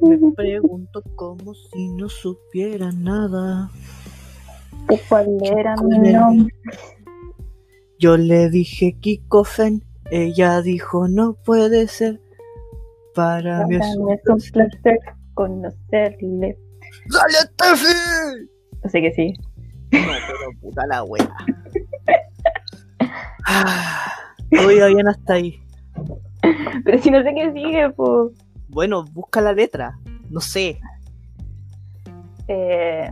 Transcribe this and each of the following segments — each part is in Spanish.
Me pregunto como si no supiera nada. ¿De cuál era mi nombre? Yo le dije Kiko Fen, ella dijo no puede ser. Para mí es Para un mí es un placer. placer conocerle. ¡Dale, Steffi! Así que sí. No, pero puta la wea. Ah, todo iba bien hasta ahí. Pero si no sé qué sigue, pues. Bueno, busca la letra. No sé. Eh,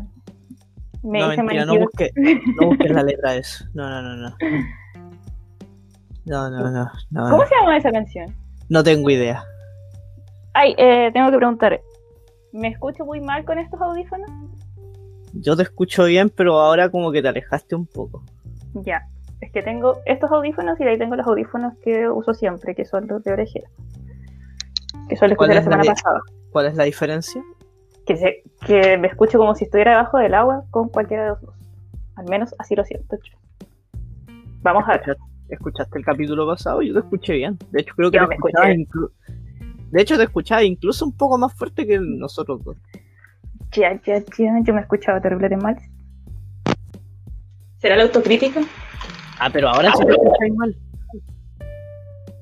me no, hice mentira, no busques no busques la letra de eso. No, no, no, no. No, no, no. no, ¿Cómo no. se llama esa canción? No tengo idea. Ay, eh, tengo que preguntar. ¿Me escucho muy mal con estos audífonos? Yo te escucho bien, pero ahora como que te alejaste un poco. Ya. Es que tengo estos audífonos y de ahí tengo los audífonos que uso siempre, que son los de orejera. Que ¿Cuál usé la semana pasada. ¿Cuál es la diferencia? Que, se, que me escucho como si estuviera debajo del agua con cualquiera de los dos. Al menos así lo siento yo. Vamos a ver. ¿Escuchaste, el capítulo pasado? Yo te escuché bien. De hecho, creo que Yo te me escuché. De hecho, te escuchaba incluso un poco más fuerte que nosotros dos. Ya, ya, ya. Yo me escuchaba terrible de mal. ¿Será la autocrítica? Ah, pero ahora sí te escucháis mal.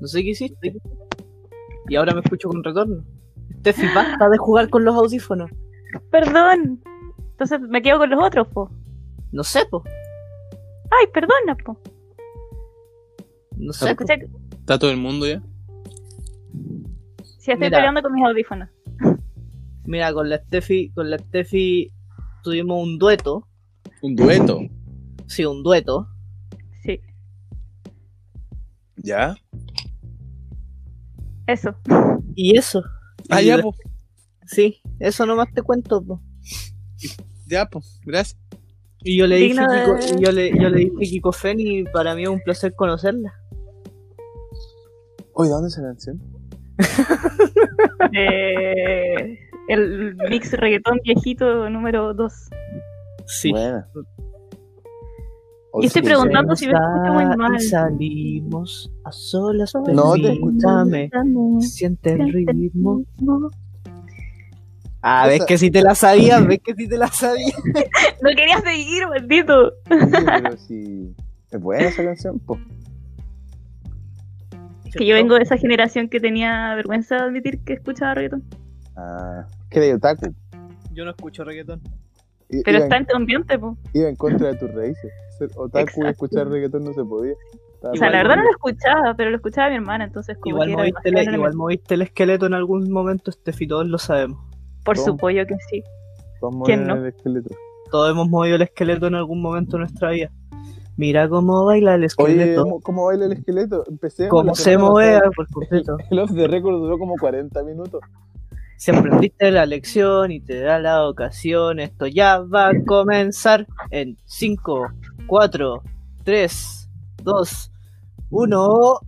No sé qué hiciste. Y ahora me escucho con retorno. Steffi, basta de jugar con los audífonos. Perdón. Entonces me quedo con los otros, po. No sé, po. Ay, perdona, po. No sé. ¿Está todo el mundo ya? Si estoy Mira. peleando con mis audífonos. Mira, con la Steffi, con la Steffi tuvimos un dueto. Un dueto. Sí, un dueto. Sí, ¿Ya? eso. Y eso. Ah, Y ya, pues. Sí, eso nomás te cuento, po. Ya, pues. Gracias. Y yo le dije de- Kiko, y yo le, yo le dije Kiko Fen y para mí es un placer conocerla. Oye, ¿dónde es esa canción? Eh, el mix reggaetón viejito número 2. Sí. Buena. Y estoy preguntando si me escucho muy mal. Salimos a solas, No, te escucho permítame, siente el ritmo. Ah, ves que si te la sabías, ves que si te la sabías. No quería seguir, maldito. pero si. Es buena esa canción, pues. Es que yo vengo de esa generación que tenía vergüenza de admitir que escuchaba reggaetón. Ah. ¿Qué de otaku? Yo no escucho reggaetón. I- Pero está en, tu ambiente, po. iba en contra de tus raíces. Ser otaku y Exacto. escuchar reggaetón no se podía. Estaba O sea, la verdad no lo escuchaba, pero lo escuchaba mi hermana, entonces como Igual que era moviste, el, igual moviste el esqueleto en algún momento, Steffi, todos lo sabemos. Por ¿Cómo? su pollo que sí. Todos ¿Quién no? el esqueleto. Todos hemos movido el esqueleto en algún momento de nuestra vida. Mira cómo baila el Oye, esqueleto. ¿cómo- ¿cómo baila el esqueleto? Empecé. cómo se movea por completo. El off de récord duró como 40 minutos. Si aprendiste la lección y te da la ocasión, esto ya va a comenzar en 5, 4, 3, 2, 1.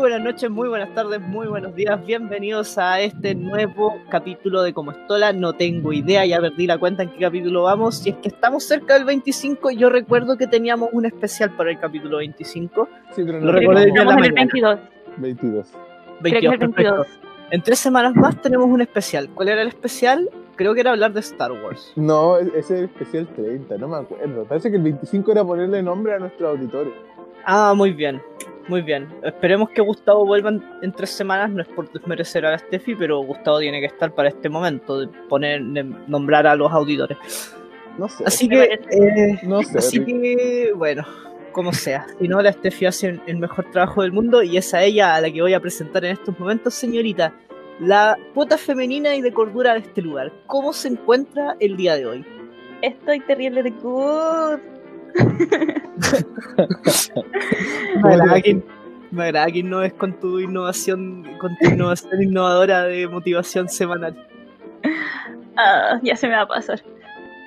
Buenas noches, muy buenas tardes, muy buenos días. Bienvenidos a este nuevo capítulo de Como Estola. No tengo idea, ya perdí la cuenta en qué capítulo vamos. Si es que estamos cerca del 25, yo recuerdo que teníamos un especial para el capítulo 25. Sí, pero Lo no hoy día en la el mañana. 22. 22. Creo que es 22, el 22. perfecto. En tres semanas más tenemos un especial. ¿Cuál era el especial? Creo que era hablar de Star Wars. No, ese es el especial 30, no me acuerdo. Parece que el 25 era ponerle nombre a nuestros auditores. Ah, muy bien, muy bien. Esperemos que Gustavo vuelva en, en tres semanas. No es por desmerecer a la Steffi, pero Gustavo tiene que estar para este momento de poner, de nombrar a los auditores. No sé. Así que, eh, no sé. así que, bueno, como sea. Si no, la Steffi hace el mejor trabajo del mundo y es a ella a la que voy a presentar en estos momentos, señorita. La cuota femenina y de cordura de este lugar. ¿Cómo se encuentra el día de hoy? Estoy terrible de good. Me agrada que, me agrada que innoves con tu innovación, con tu innovación innovadora de motivación semanal. Ah, ya se me va a pasar.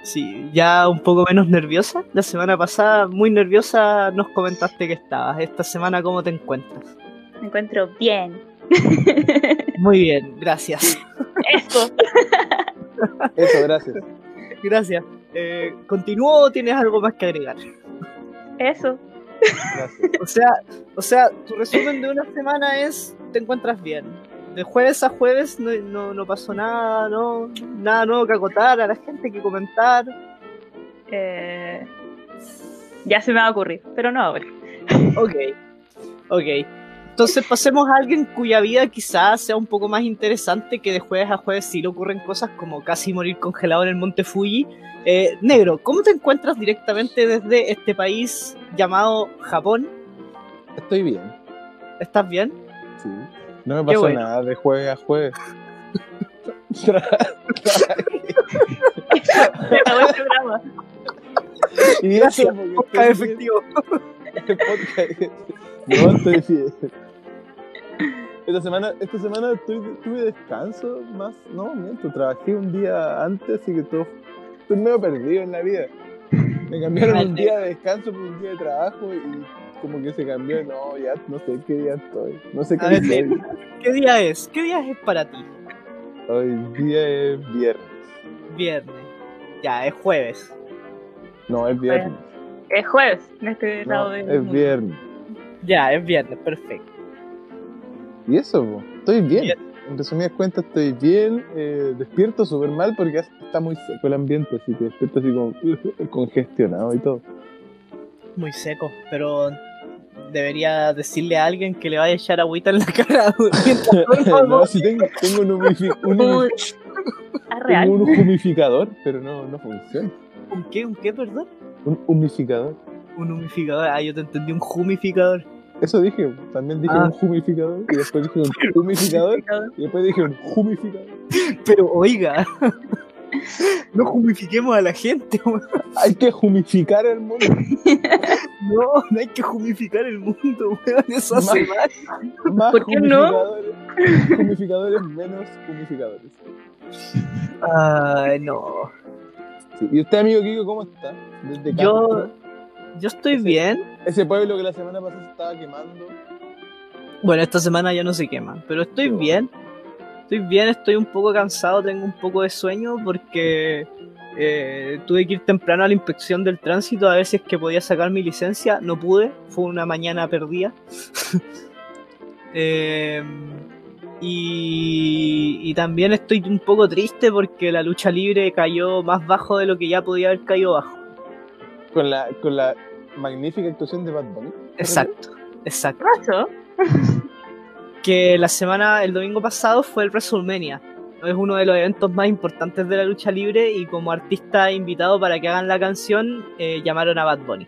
Sí, ya un poco menos nerviosa. La semana pasada, muy nerviosa, nos comentaste que estabas. Esta semana, ¿cómo te encuentras? Me encuentro bien. Muy bien, gracias. Eso. Eso, gracias. Gracias. Eh, ¿Continúo o tienes algo más que agregar? Eso. Gracias. O sea, o sea, tu resumen de una semana es te encuentras bien. De jueves a jueves no, no, no pasó nada, no, nada nuevo que acotar a la gente que comentar. Eh, ya se me va a ocurrir, pero no ahora. Ok, ok. Entonces pasemos a alguien cuya vida quizás sea un poco más interesante que de jueves a jueves sí le ocurren cosas como casi morir congelado en el monte Fuji. Eh, negro, ¿cómo te encuentras directamente desde este país llamado Japón? Estoy bien. ¿Estás bien? Sí. No me pasó bueno. nada de jueves a jueves. Y Gracias, Podcast efectivo. Este. No, estoy bien. Esta semana, esta semana estoy- tuve descanso más. No, miento, trabajé un día antes, así que todo. Estoy medio perdido en la vida. Me cambiaron un día de descanso por un día de trabajo y como que se cambió. No, ya no sé qué día estoy. No sé qué ver, día soy. ¿Qué día es? ¿Qué día es para ti? Hoy día es viernes. Viernes. Ya, es jueves. No, es viernes. Es jueves en este lado No, del es mundo. viernes. Ya, es viernes, perfecto. Y eso, estoy bien. Bien. En resumidas cuentas, estoy bien. eh, despierto súper mal porque está muy seco el ambiente, así que despierto así como congestionado y todo. Muy seco, pero debería decirle a alguien que le vaya a echar agüita en la cara no, sí tengo, tengo un, humifi- un, un humificador, pero no, no funciona. ¿Un qué? ¿Un qué, perdón? Un humificador. Un humificador. Ah, yo te entendí, un humificador. Eso dije, también dije Ah. un humificador y después dije un humificador y después dije un humificador. Pero oiga, no humifiquemos a la gente, weón. Hay que humificar el mundo. No, no hay que humificar el mundo, weón. Eso hace mal. Más ¿Por qué no? humificadores, menos humificadores. Ay, no. Sí. ¿Y usted, amigo Kiko, cómo está? Desde Yo, yo estoy Ese- bien. ese pueblo que la semana pasada se estaba quemando. Bueno, esta semana ya no se quema, pero estoy bien. Estoy bien, estoy un poco cansado, tengo un poco de sueño porque eh, tuve que ir temprano a la inspección del tránsito a ver si es que podía sacar mi licencia. No pude, fue una mañana perdida. Eh, y, y también estoy un poco triste porque la lucha libre cayó más bajo de lo que ya podía haber caído bajo. Con la, con la magnífica actuación de Bad Bunny. Exacto, exacto. Que la semana, el domingo pasado fue el WrestleMania. Es uno de los eventos más importantes de la lucha libre y como artista invitado para que hagan la canción eh, llamaron a Bad Bunny.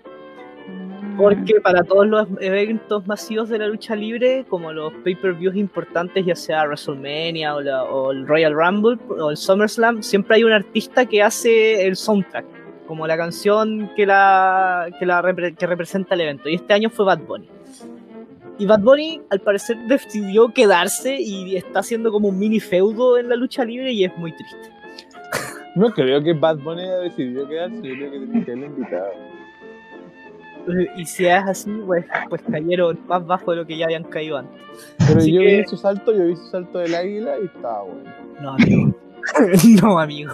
Porque para todos los eventos masivos de la lucha libre, como los pay-per-views importantes, ya sea WrestleMania o, la- o el Royal Rumble o el SummerSlam, siempre hay un artista que hace el soundtrack, como la canción que, la, que, la repre- que representa el evento. Y este año fue Bad Bunny. Y Bad Bunny, al parecer, decidió quedarse y está haciendo como un mini feudo en la lucha libre y es muy triste. No creo que Bad Bunny haya decidido quedarse, yo creo que haberlo invitado. Y si es así, pues, pues cayeron más bajo de lo que ya habían caído antes. Pero Así yo que- vi su salto, yo vi su salto del águila y estaba bueno. No, amigo. no, amigo.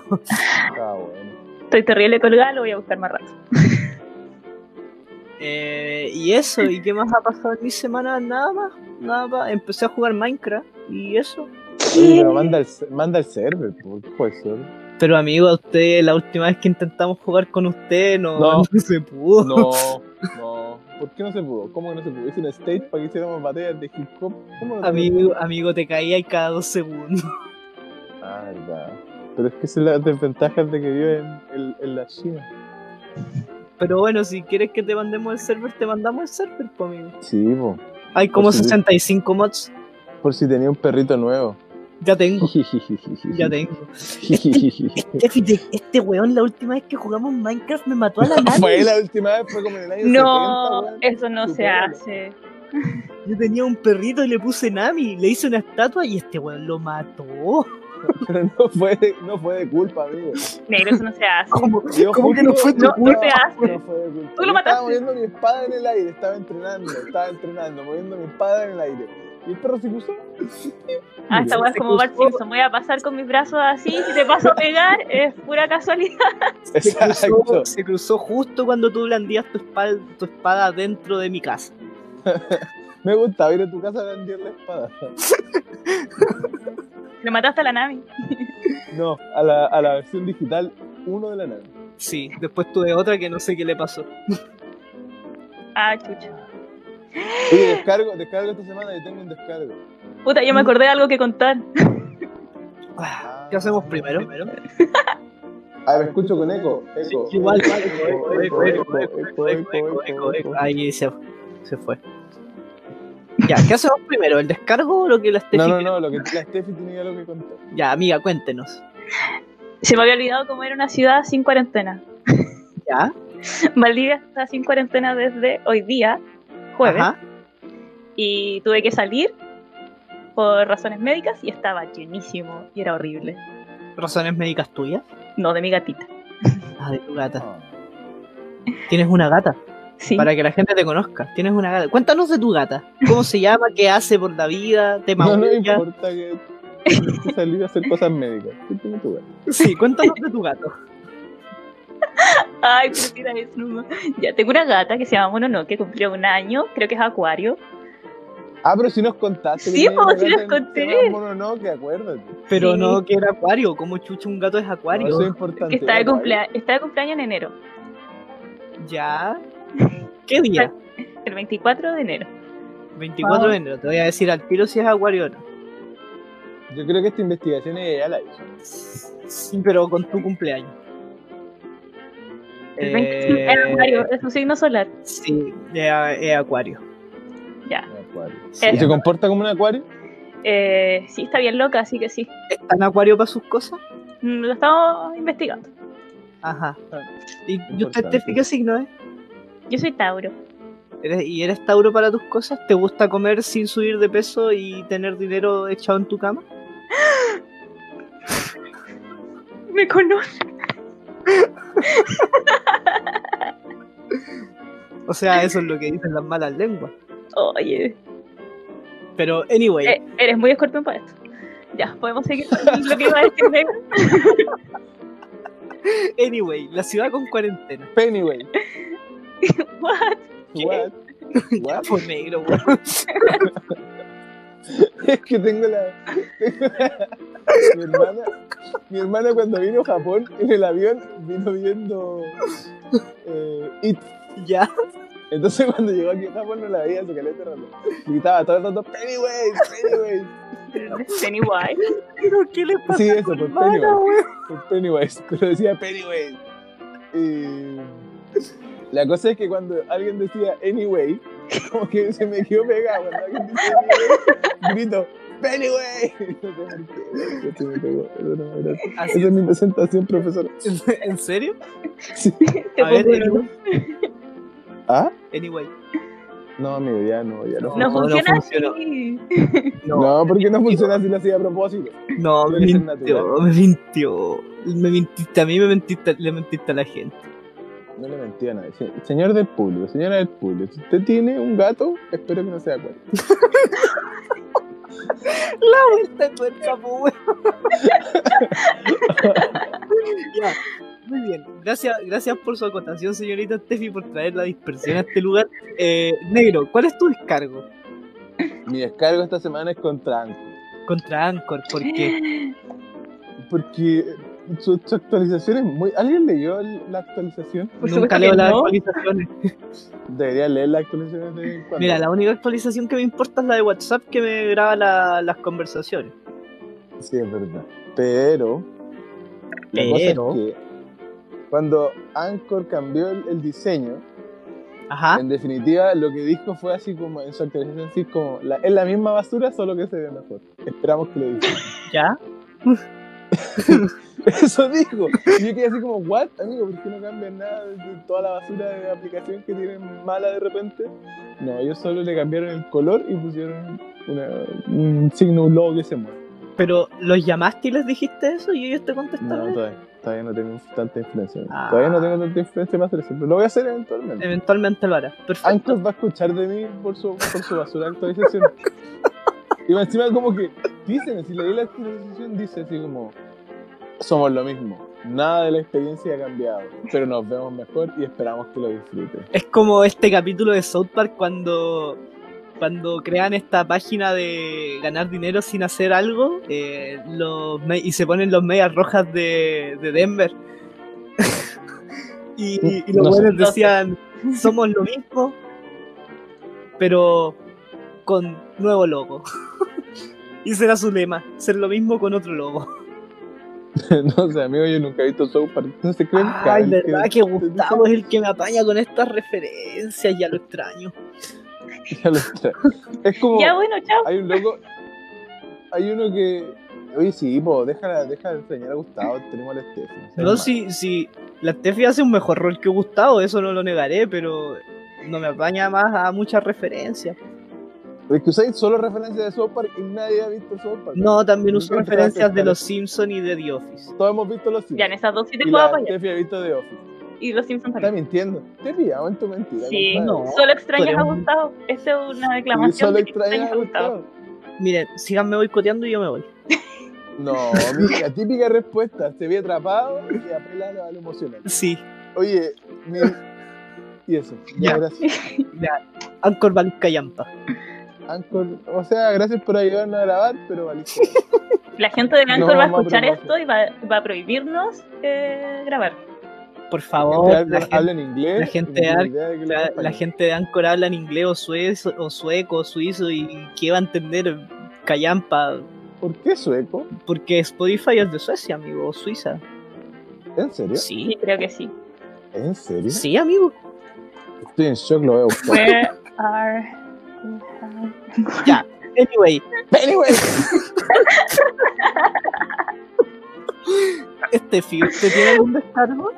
Estaba bueno. Estoy terrible colgada, lo voy a buscar más rato. Eh, y eso, ¿y qué más ha pasado en mi semana? Nada más, nada más. Empecé a jugar Minecraft y eso. Oye, pero manda el, manda el server, ¿por qué solo? Pero amigo, a usted, la última vez que intentamos jugar con usted, no, No. no se pudo. No, no. ¿Por qué no se pudo? ¿Cómo que no se pudo? Hice un stage para que hiciéramos batallas de hip hop. ¿Cómo no Amigo, amigo, te caía y cada dos segundos. Ah, verdad. Pero es que esa es la desventaja de que vive en, en- en la China. Pero bueno, si quieres que te mandemos el server, te mandamos el server, pues, amigo. Sí, po. Hay como Por si- 65 mods. Por si tenía un perrito nuevo. Ya tengo, ya tengo. Este, este weón, la última vez que jugamos Minecraft me mató a la Fue nave. la última vez, fue como en el año No, 70, weón. eso no se hace. Yo tenía un perrito y le puse Nami, le hice una estatua y este weón lo mató. Pero no fue, de, no fue de culpa, amigo. Negro, eso no se hace. ¿Cómo, que no fue tu No, no culpa? se hace. No fue de culpa. Tú lo mataste. Estaba moviendo mi espada en el aire, estaba entrenando, estaba entrenando, moviendo mi espada en el aire. Y el perro se cruzó. Ah, esta weá es como Bart. Simpson. Voy a pasar con mis brazos así. Si te paso a pegar, es pura casualidad. Se cruzó, Exacto. se cruzó justo cuando tú blandías tu espada, tu espada dentro de mi casa. Me gustaba ir a tu casa a blandir la espada. Le mataste a la Nami. No, a la, a la versión digital 1 de la nave. Sí, después tuve otra que no sé qué le pasó. Ah, chucha. Oye, descargo, descargo esta semana y tengo un descargo. Puta, yo me acordé de algo que contar. Ah, ¿Qué hacemos primero? A ver, escucho con eco. Eco. Igual, eco, eco, eco, eco, eco, eco, eco, eco, eco, eco, eco, eco. eco. Ahí se, se fue. Ya, ¿qué hacemos primero? ¿El descargo o lo que la Steffi No, no, no, lo que la Steffi tenía lo que contar. Ya, amiga, cuéntenos. Se me había olvidado cómo era una ciudad sin cuarentena. ¿Ya? Valdivia está sin cuarentena desde hoy día, jueves. Ajá. Y tuve que salir por razones médicas y estaba llenísimo y era horrible. ¿Razones médicas tuyas? No, de mi gatita. Ah, de tu gata. Ah. ¿Tienes una gata? Sí. Para que la gente te conozca. Tienes una gata. Cuéntanos de tu gata. ¿Cómo se llama? ¿Qué hace por la vida? ¿Te No, no importa que salir a hacer cosas médicas. ¿Qué tiene tu gato? Sí, cuéntanos de tu gato. Ay, pero mira eso. no. Ya, tengo una gata que se llama Mononoke, que cumplió un año, creo que es acuario. Ah, pero si nos contaste. Sí, sí gata les en- conté. no, que acuérdate. Pero Sí. no que era acuario. ¿Cómo chucha un gato es No, acuario? eso es importante. Que está de, cumplea- está de cumpleaños en enero, Ya. ¿Qué día? el 24 de enero. 24 de enero. Te voy a decir al tiro si es acuario o no. Yo creo que esta investigación ella ya la hizo. Sí, pero con tu cumpleaños. El 25 es Eh, acuario, es un signo solar. Sí, es, es acuario. Ya. Acuario. Sí. Eh. ¿Y se comporta como un acuario? Eh, sí, está bien loca, así que sí. ¿Está en acuario para sus cosas? Mm, Lo estamos investigando. Ajá. Ah, ¿Y, usted. Tefi, qué signo es? Yo soy Tauro. ¿Eres- ¿Y eres Tauro para tus cosas? ¿Te gusta comer sin subir de peso y tener dinero echado en tu cama? Me conoce. O sea, eso es lo que dicen las malas lenguas. Oye, Pero, anyway, eh, eres muy escorpión para esto. Ya, podemos seguir con lo que iba a decir. Anyway, la ciudad con cuarentena. Pennyway. What? What? What? pues negro. Es que tengo la. tengo la- mi hermana. Mi hermana cuando vino a Japón en el avión vino viendo eh, It. Ya. Entonces cuando llegó aquí a Japón no la veía su caleta rato. Gritaba todo el rato Pennywise, Pennywise. Pennywise. ¿Pero qué le pasa Sí, eso, por hermana, Pennywise. Por Pennywise, pero decía Pennywise. Y la cosa es que cuando alguien decía anyway, como que se me quedó pegado. Cuando alguien decía anyway, grito. No se me pegó, no, gracias. Así Esa es mi presentación, profesor. es. ¿En serio? Sí. Te A ver, anyway. ¿Ah? Anyway. No, amigo, ya no, ya no. No, No, no funciona funcionó. así. No, No, porque no funciona así lo hacía a propósito. no, me mintió, me mintió. Me mintiste a mí, me mentiste, le mentiste a la gente. No le mentí a nadie. Se- Señor del público, señora del público, si usted tiene un gato, espero que no sea cuerpo. La vuelta tuerca, weón. ya, muy bien. Gracias, gracias por su acotación, señorita Steffi, por traer la dispersión a este lugar. Eh, negro, ¿cuál es tu descargo? Mi descargo esta semana es contra Anchor. Contra Anchor, ¿por qué? Porque su, su actualización es muy. ¿Alguien leyó la actualización? Por Nunca leo las no. actualizaciones. Debería leer las actualizaciones de cuando. Mira, la única actualización que me importa es la de WhatsApp que me graba la- las conversaciones. Sí, es verdad. Pero. La cosa Pero. es que. Cuando Anchor cambió el, el diseño, Ajá. en definitiva lo que dijo fue así como en su actualización, así como la, es la misma basura, solo que se ve mejor. Esperamos que lo diga. ¿Ya? Eso dijo. Y yo quedé así como, ¿what? Amigo, ¿por qué no cambian nada de toda la basura de aplicación que tienen mala de repente? No, ellos solo le cambiaron el color y pusieron una- un signo, un logo que se mueve. Pero, ¿los llamaste y les dijiste eso y ellos te No, contestaron? todavía, todavía no tengo tanta influencia. Ah. Todavía no tengo tanta influencia para hacer eso, pero lo voy a hacer eventualmente. Eventualmente lo harás. Perfecto. Anchor va a escuchar de mí por su, por su basura actualización. y encima como que dicen, si leí la actualización, dice así como, somos lo mismo, nada de la experiencia ha cambiado, pero nos vemos mejor y esperamos que lo disfrutes. Es como este capítulo de South Park cuando, cuando crean esta página de ganar dinero sin hacer algo eh, los y se ponen los medias rojas de, de Denver. y, y- y los No sé. buenos decían, somos lo mismo, pero con nuevo logo. y será su lema, ser lo mismo con otro logo. no sé, amigo, yo nunca he visto South Park, no se creen Ay, verdad que Gustavo es el que me apaña con estas referencias, ya lo extraño. Ya lo trae. Es como, Ya, bueno, chao. hay un loco, hay uno que, oye, sí, po, déjala, deja de enseñar a Gustavo, tenemos al Steffi. seas No, si, si la Steffi hace un mejor rol que Gustavo, eso no lo negaré, pero no me apaña más a muchas referencias. Es que usáis solo referencias de South Park y nadie ha visto South Park. No, también uso te referencias de los Simpsons y de The Office. Todos hemos visto los Ya, Simpsons. en esas dos sí te y puedo la apoyar. Steffi ha visto The Office. Y los Simpsons Está también. mintiendo. Te he pillado en tu mentira. Sí, no. solo extrañas a Gustavo. Esta es una declamación solo extrañas extrañas a Gustavo. Miren, síganme boicoteando y yo me voy. No, mira, típica respuesta. Se ve atrapado y apela a lo, emocional. Sí, Oye, mi... y eso. Ya, Ya. gracias. Anchor Valka Yampa. Anchor, o sea, gracias por ayudarnos a grabar, pero valiste. La gente de No Anchor va a escuchar esto y va, va a prohibirnos eh, grabar. Por favor, la gente, habla en inglés. la gente de la, habla la español. gente de Anchor habla en inglés o sueco, o sueco, o suizo, y ¿qué va a entender Callampa? ¿Por qué sueco? Porque Spotify es de Suecia, amigo, o Suiza. ¿En serio? Sí, Sí, creo que sí. ¿En serio? sí, amigo. Estoy en shock, lo buscar. Where are Ya, anyway, Anyway. Steffi, ¿usted tiene algún descargo?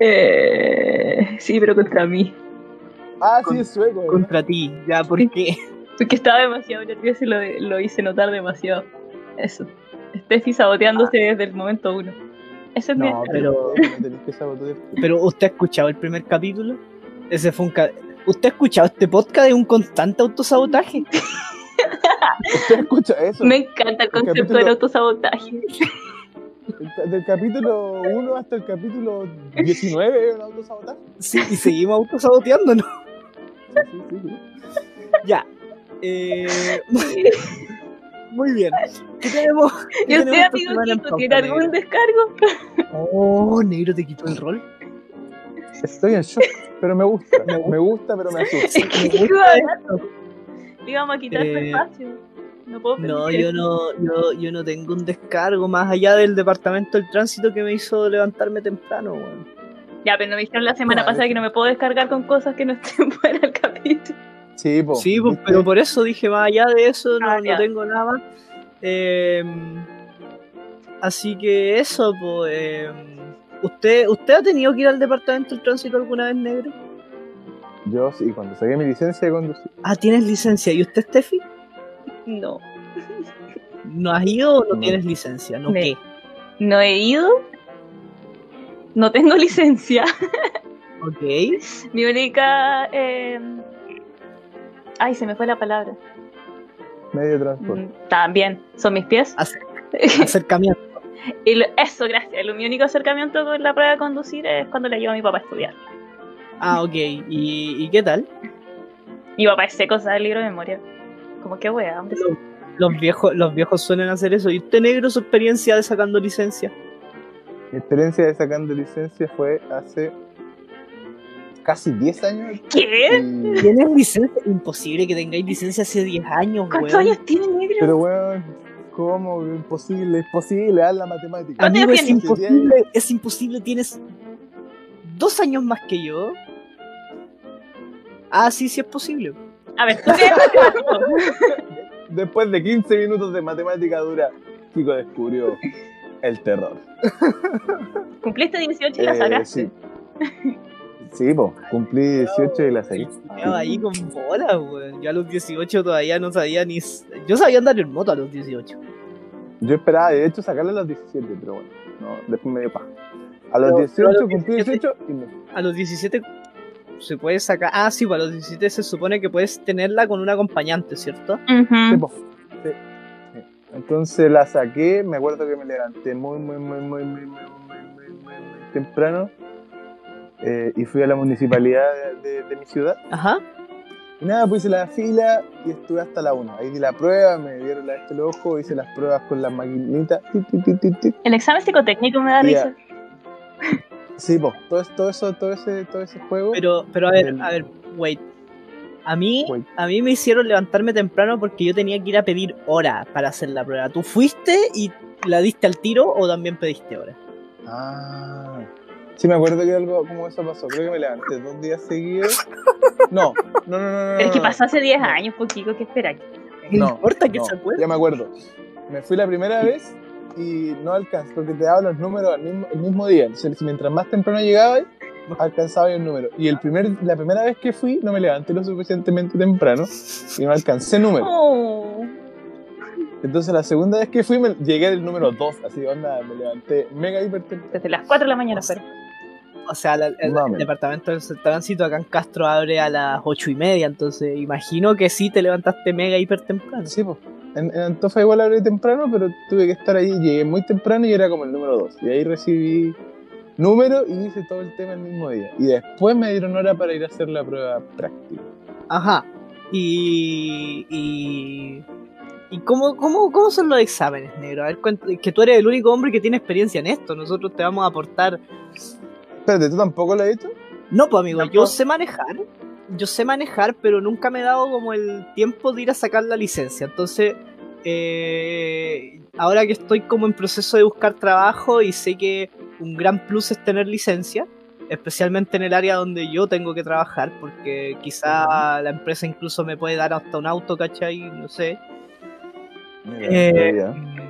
Eh, sí, pero contra mí. Ah, Con- sí, es sueco. ¿verdad? Contra ti, ya, ¿por qué? Porque estaba demasiado nervioso y lo, lo hice notar demasiado. Eso. Steffi saboteándose desde el momento uno. Ese es mi No, descargo. pero-. Pero usted ha escuchado el primer capítulo? Ese fue un ca- ¿Usted ha escuchado este podcast de un constante autosabotaje? ¿Usted escucha eso? Me encanta el concepto capítulo- del autosabotaje. El Del capítulo 1 hasta el capítulo 19 es un autosabotaje. Sí, y seguimos autosaboteándonos. Sí, sí, sí, sí. Ya. Eh, muy bien. ¿Qué tenemos? ¿Qué Yo tenemos sé, amigo Kiko, ¿tiene algún descargo? Oh, negro te quitó el rol. Estoy en shock, pero me gusta. Me gusta. Me gusta, pero me asusta. Me ¿Qué gusta iba a esto. Le íbamos a quitar su Eh, espacio. No puedo No, yo no, yo, yo no tengo un descargo más allá del departamento del tránsito que me hizo levantarme temprano, weón. Ya, pero no me dijeron la semana Vale. pasada que no me puedo descargar con cosas que no estén fuera del capítulo. Sí, po. Sí, pues, ¿viste? pero por eso dije, más allá de eso, no, Ah, no tengo nada más. Eh, así que eso, pues. eh, ¿usted, ¿Usted ha tenido que ir al departamento del tránsito alguna vez, negro? Yo sí, cuando saqué mi licencia de conducir. Ah, ¿tienes licencia? ¿Y usted, Steffi? No. ¿No has ido o no, No. tienes licencia? ¿No Me- qué? No he ido. No tengo licencia. Ok. Mi única. eh, Ay, se me fue la palabra. Medio de transporte. Mm, También, son mis pies. Acer- acercamiento. Y lo- eso, gracias. Lo- Mi único acercamiento con la prueba de conducir es cuando le llevo a mi papá a estudiar. Ah, ok. ¿Y, y qué tal? Mi papá es seco, sabe el libro de memoria. Como que wea, hombre. Los, los viejos, los viejos suelen hacer eso. ¿Y usted, negro, su experiencia de sacando licencia? Mi experiencia de sacando licencia fue hace casi 10 años. ¿Qué? y- ¿Tienes licencia? Imposible que tengáis licencia hace 10 años, ¿Cuántos weón. años tiene negro? Pero weón, ¿cómo? Imposible, es posible, haz la matemática. ¿Cuántos Amigo, es imposible, es imposible, tienes dos años más que yo. Ah, sí, sí es posible. A ver, ¿tú? Después de 15 minutos de matemática dura, Kiko descubrió el terror. Cumpliste 18 y la Eh, sacaste. sí. Sí, po, cumplí 18 y la saqué. Estaba ahí con bolas, weón. Yo a los 18 todavía no sabía ni. Yo sabía andar en moto a los 18. Yo esperaba, de hecho, sacarle a los 17, pero bueno, no, después me dio paja. A los Pero- 18 pero a los cumplí 17 18 y me A los 17 se puede sacar. Ah, sí, pues a los 17 se supone que puedes tenerla con un acompañante, ¿cierto? Sí, po. Sí, sí. Entonces la saqué, me acuerdo que me levanté muy, muy, muy, muy, muy, muy, muy, muy, muy, muy temprano eh, y fui a la municipalidad de, de- de mi ciudad. Ajá. Y nada, pues hice la fila y estuve hasta la 1. Ahí di la prueba, me dieron la este el ojo, hice las pruebas con las maquinitas. El examen psicotécnico me da risa. Sí, pues, todo, todo eso, todo ese, todo ese juego. Pero, pero a ver, El- a ver, wait. A mí, Wait. a mí me hicieron levantarme temprano porque yo tenía que ir a pedir hora para hacer la prueba. ¿Tú fuiste y la diste al tiro o también pediste hora? Ah. Sí, me acuerdo que algo como eso pasó. Creo que me levanté dos días seguidos. No, no, no, no. no Pero es que pasó hace 10 años, poquito, ¿qué espera? No, No, importa que No, se acuerde. Ya me acuerdo. Me fui la primera vez y no alcancé, porque te daban los números al mismo, el mismo día. Entonces, si mientras más temprano llegaba, alcanzaba el número. Y el primer, la primera vez que fui, no me levanté lo suficientemente temprano y no alcancé número. Oh. Entonces, la segunda vez que fui, me, llegué del número 2. Así, onda, me levanté mega hiper temprano. Desde las 4 de la mañana, pero. O sea, la- el, departamento del tránsito acá en Castro abre a las ocho y media, entonces imagino que sí te levantaste mega hiper temprano. Sí, pues. En, en Antofa igual abrí temprano, pero tuve que estar ahí. Llegué muy temprano y era como el número 2. Y ahí recibí número y hice todo el tema el mismo día. Y después me dieron hora para ir a hacer la prueba práctica. Ajá. Y. y... ¿Y cómo, cómo, cómo son los exámenes, negro? A ver, que tú eres el único hombre que tiene experiencia en esto. Nosotros te vamos a aportar. Espérate, ¿tú tampoco lo has hecho? No, pues amigo, yo sé manejar. Yo sé manejar, pero nunca me he dado como el tiempo de ir a sacar la licencia. Entonces, eh, ahora que estoy como en proceso de buscar trabajo y sé que un gran plus es tener licencia, especialmente en el área donde yo tengo que trabajar, porque quizá la empresa incluso me puede dar hasta un auto, ¿cachai? No sé. Mira, Eh, ya.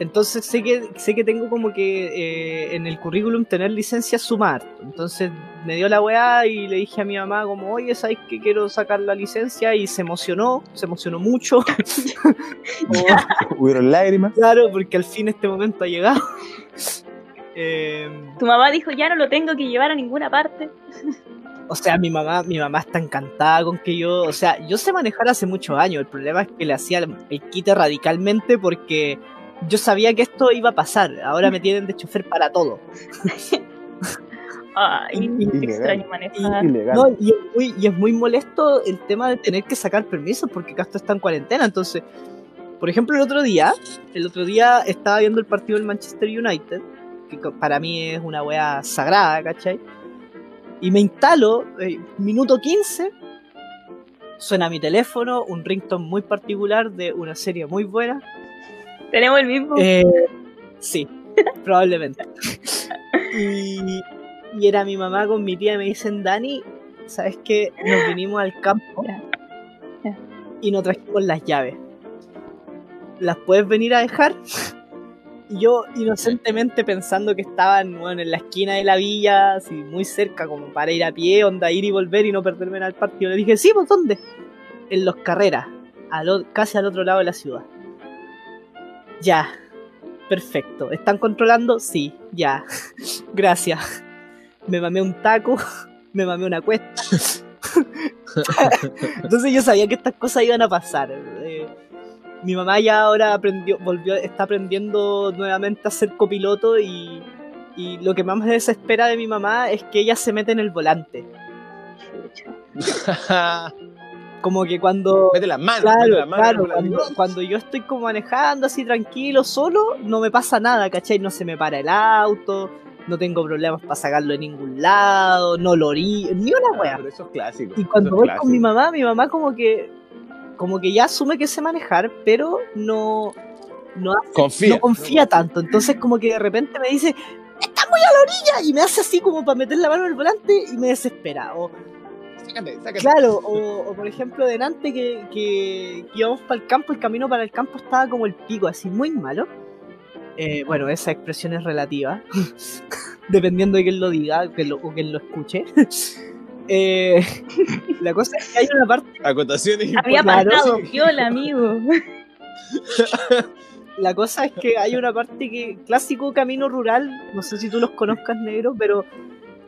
Entonces sé que sé que tengo como que eh, en el currículum tener licencia sumar. Entonces me dio la weá y le dije a mi mamá como, oye, ¿sabes que quiero sacar la licencia? Y se emocionó, se emocionó mucho. Hubieron lágrimas. claro, porque al fin este momento ha llegado. Eh, Tu mamá dijo, ya no lo tengo que llevar a ninguna parte. o sea, mi mamá, mi mamá está encantada con que yo, o sea, yo sé manejar hace muchos años. El problema es que le hacía el, el quite radicalmente porque yo sabía que esto iba a pasar. Ahora me tienen de chofer para todo. Ay, Ilegal. extraño manejar. Ilegal. No, y es, muy, y es muy molesto el tema de tener que sacar permisos porque Castro está en cuarentena. Entonces, por ejemplo, el otro día, el otro día estaba viendo el partido del Manchester United, que para mí es una wea sagrada, ¿cachai? Y me instalo, eh, minuto 15, suena mi teléfono, un ringtone muy particular de una serie muy buena. Tenemos el mismo. Eh, sí, probablemente. Y, y era mi mamá con mi tía y me dicen, Dani, ¿sabes qué? Nos vinimos al campo y nos trajimos las llaves. ¿Las puedes venir a dejar? Y yo inocentemente pensando que estaban bueno, en la esquina de la villa, así muy cerca, como para ir a pie, onda ir y volver y no perderme en el partido. Le dije, sí, pues ¿dónde? En los carreras, al o- casi al otro lado de la ciudad. Ya, perfecto. ¿Están controlando? Sí, ya. Gracias. Me mamé un taco, me mamé una cuesta. Entonces yo sabía que estas cosas iban a pasar. Eh, mi mamá ya ahora aprendió, volvió, está aprendiendo nuevamente a ser copiloto y, y lo que más me desespera de mi mamá es que ella se mete en el volante. Como que cuando mete las manos. mete Claro, las manos claro, en la- cuando, cuando yo estoy como manejando así tranquilo, solo, no me pasa nada, ¿cachai? No se me para el auto, no tengo problemas para sacarlo de ningún lado, no lo orí, ni una Ah, wea. pero eso es clásico. Y cuando voy clásico. con mi mamá, mi mamá como que como que ya asume que sé manejar, pero no no, hace- Confía. no confía tanto. Entonces como que de repente me dice, está muy a la orilla, y me hace así como para meter la mano en el volante y me desespera. O, Sácate, sácate. Claro, o, o por ejemplo, delante que, que, que íbamos para el campo, el camino para el campo estaba como el pico, así muy malo. Eh, bueno, esa expresión es relativa, dependiendo de quién lo diga que lo, o quién lo escuche. Eh, la cosa es que hay una parte. Acotaciones Había pasado viola, amigo. La cosa es que hay una parte que, clásico camino rural, no sé si tú los conozcas negro, pero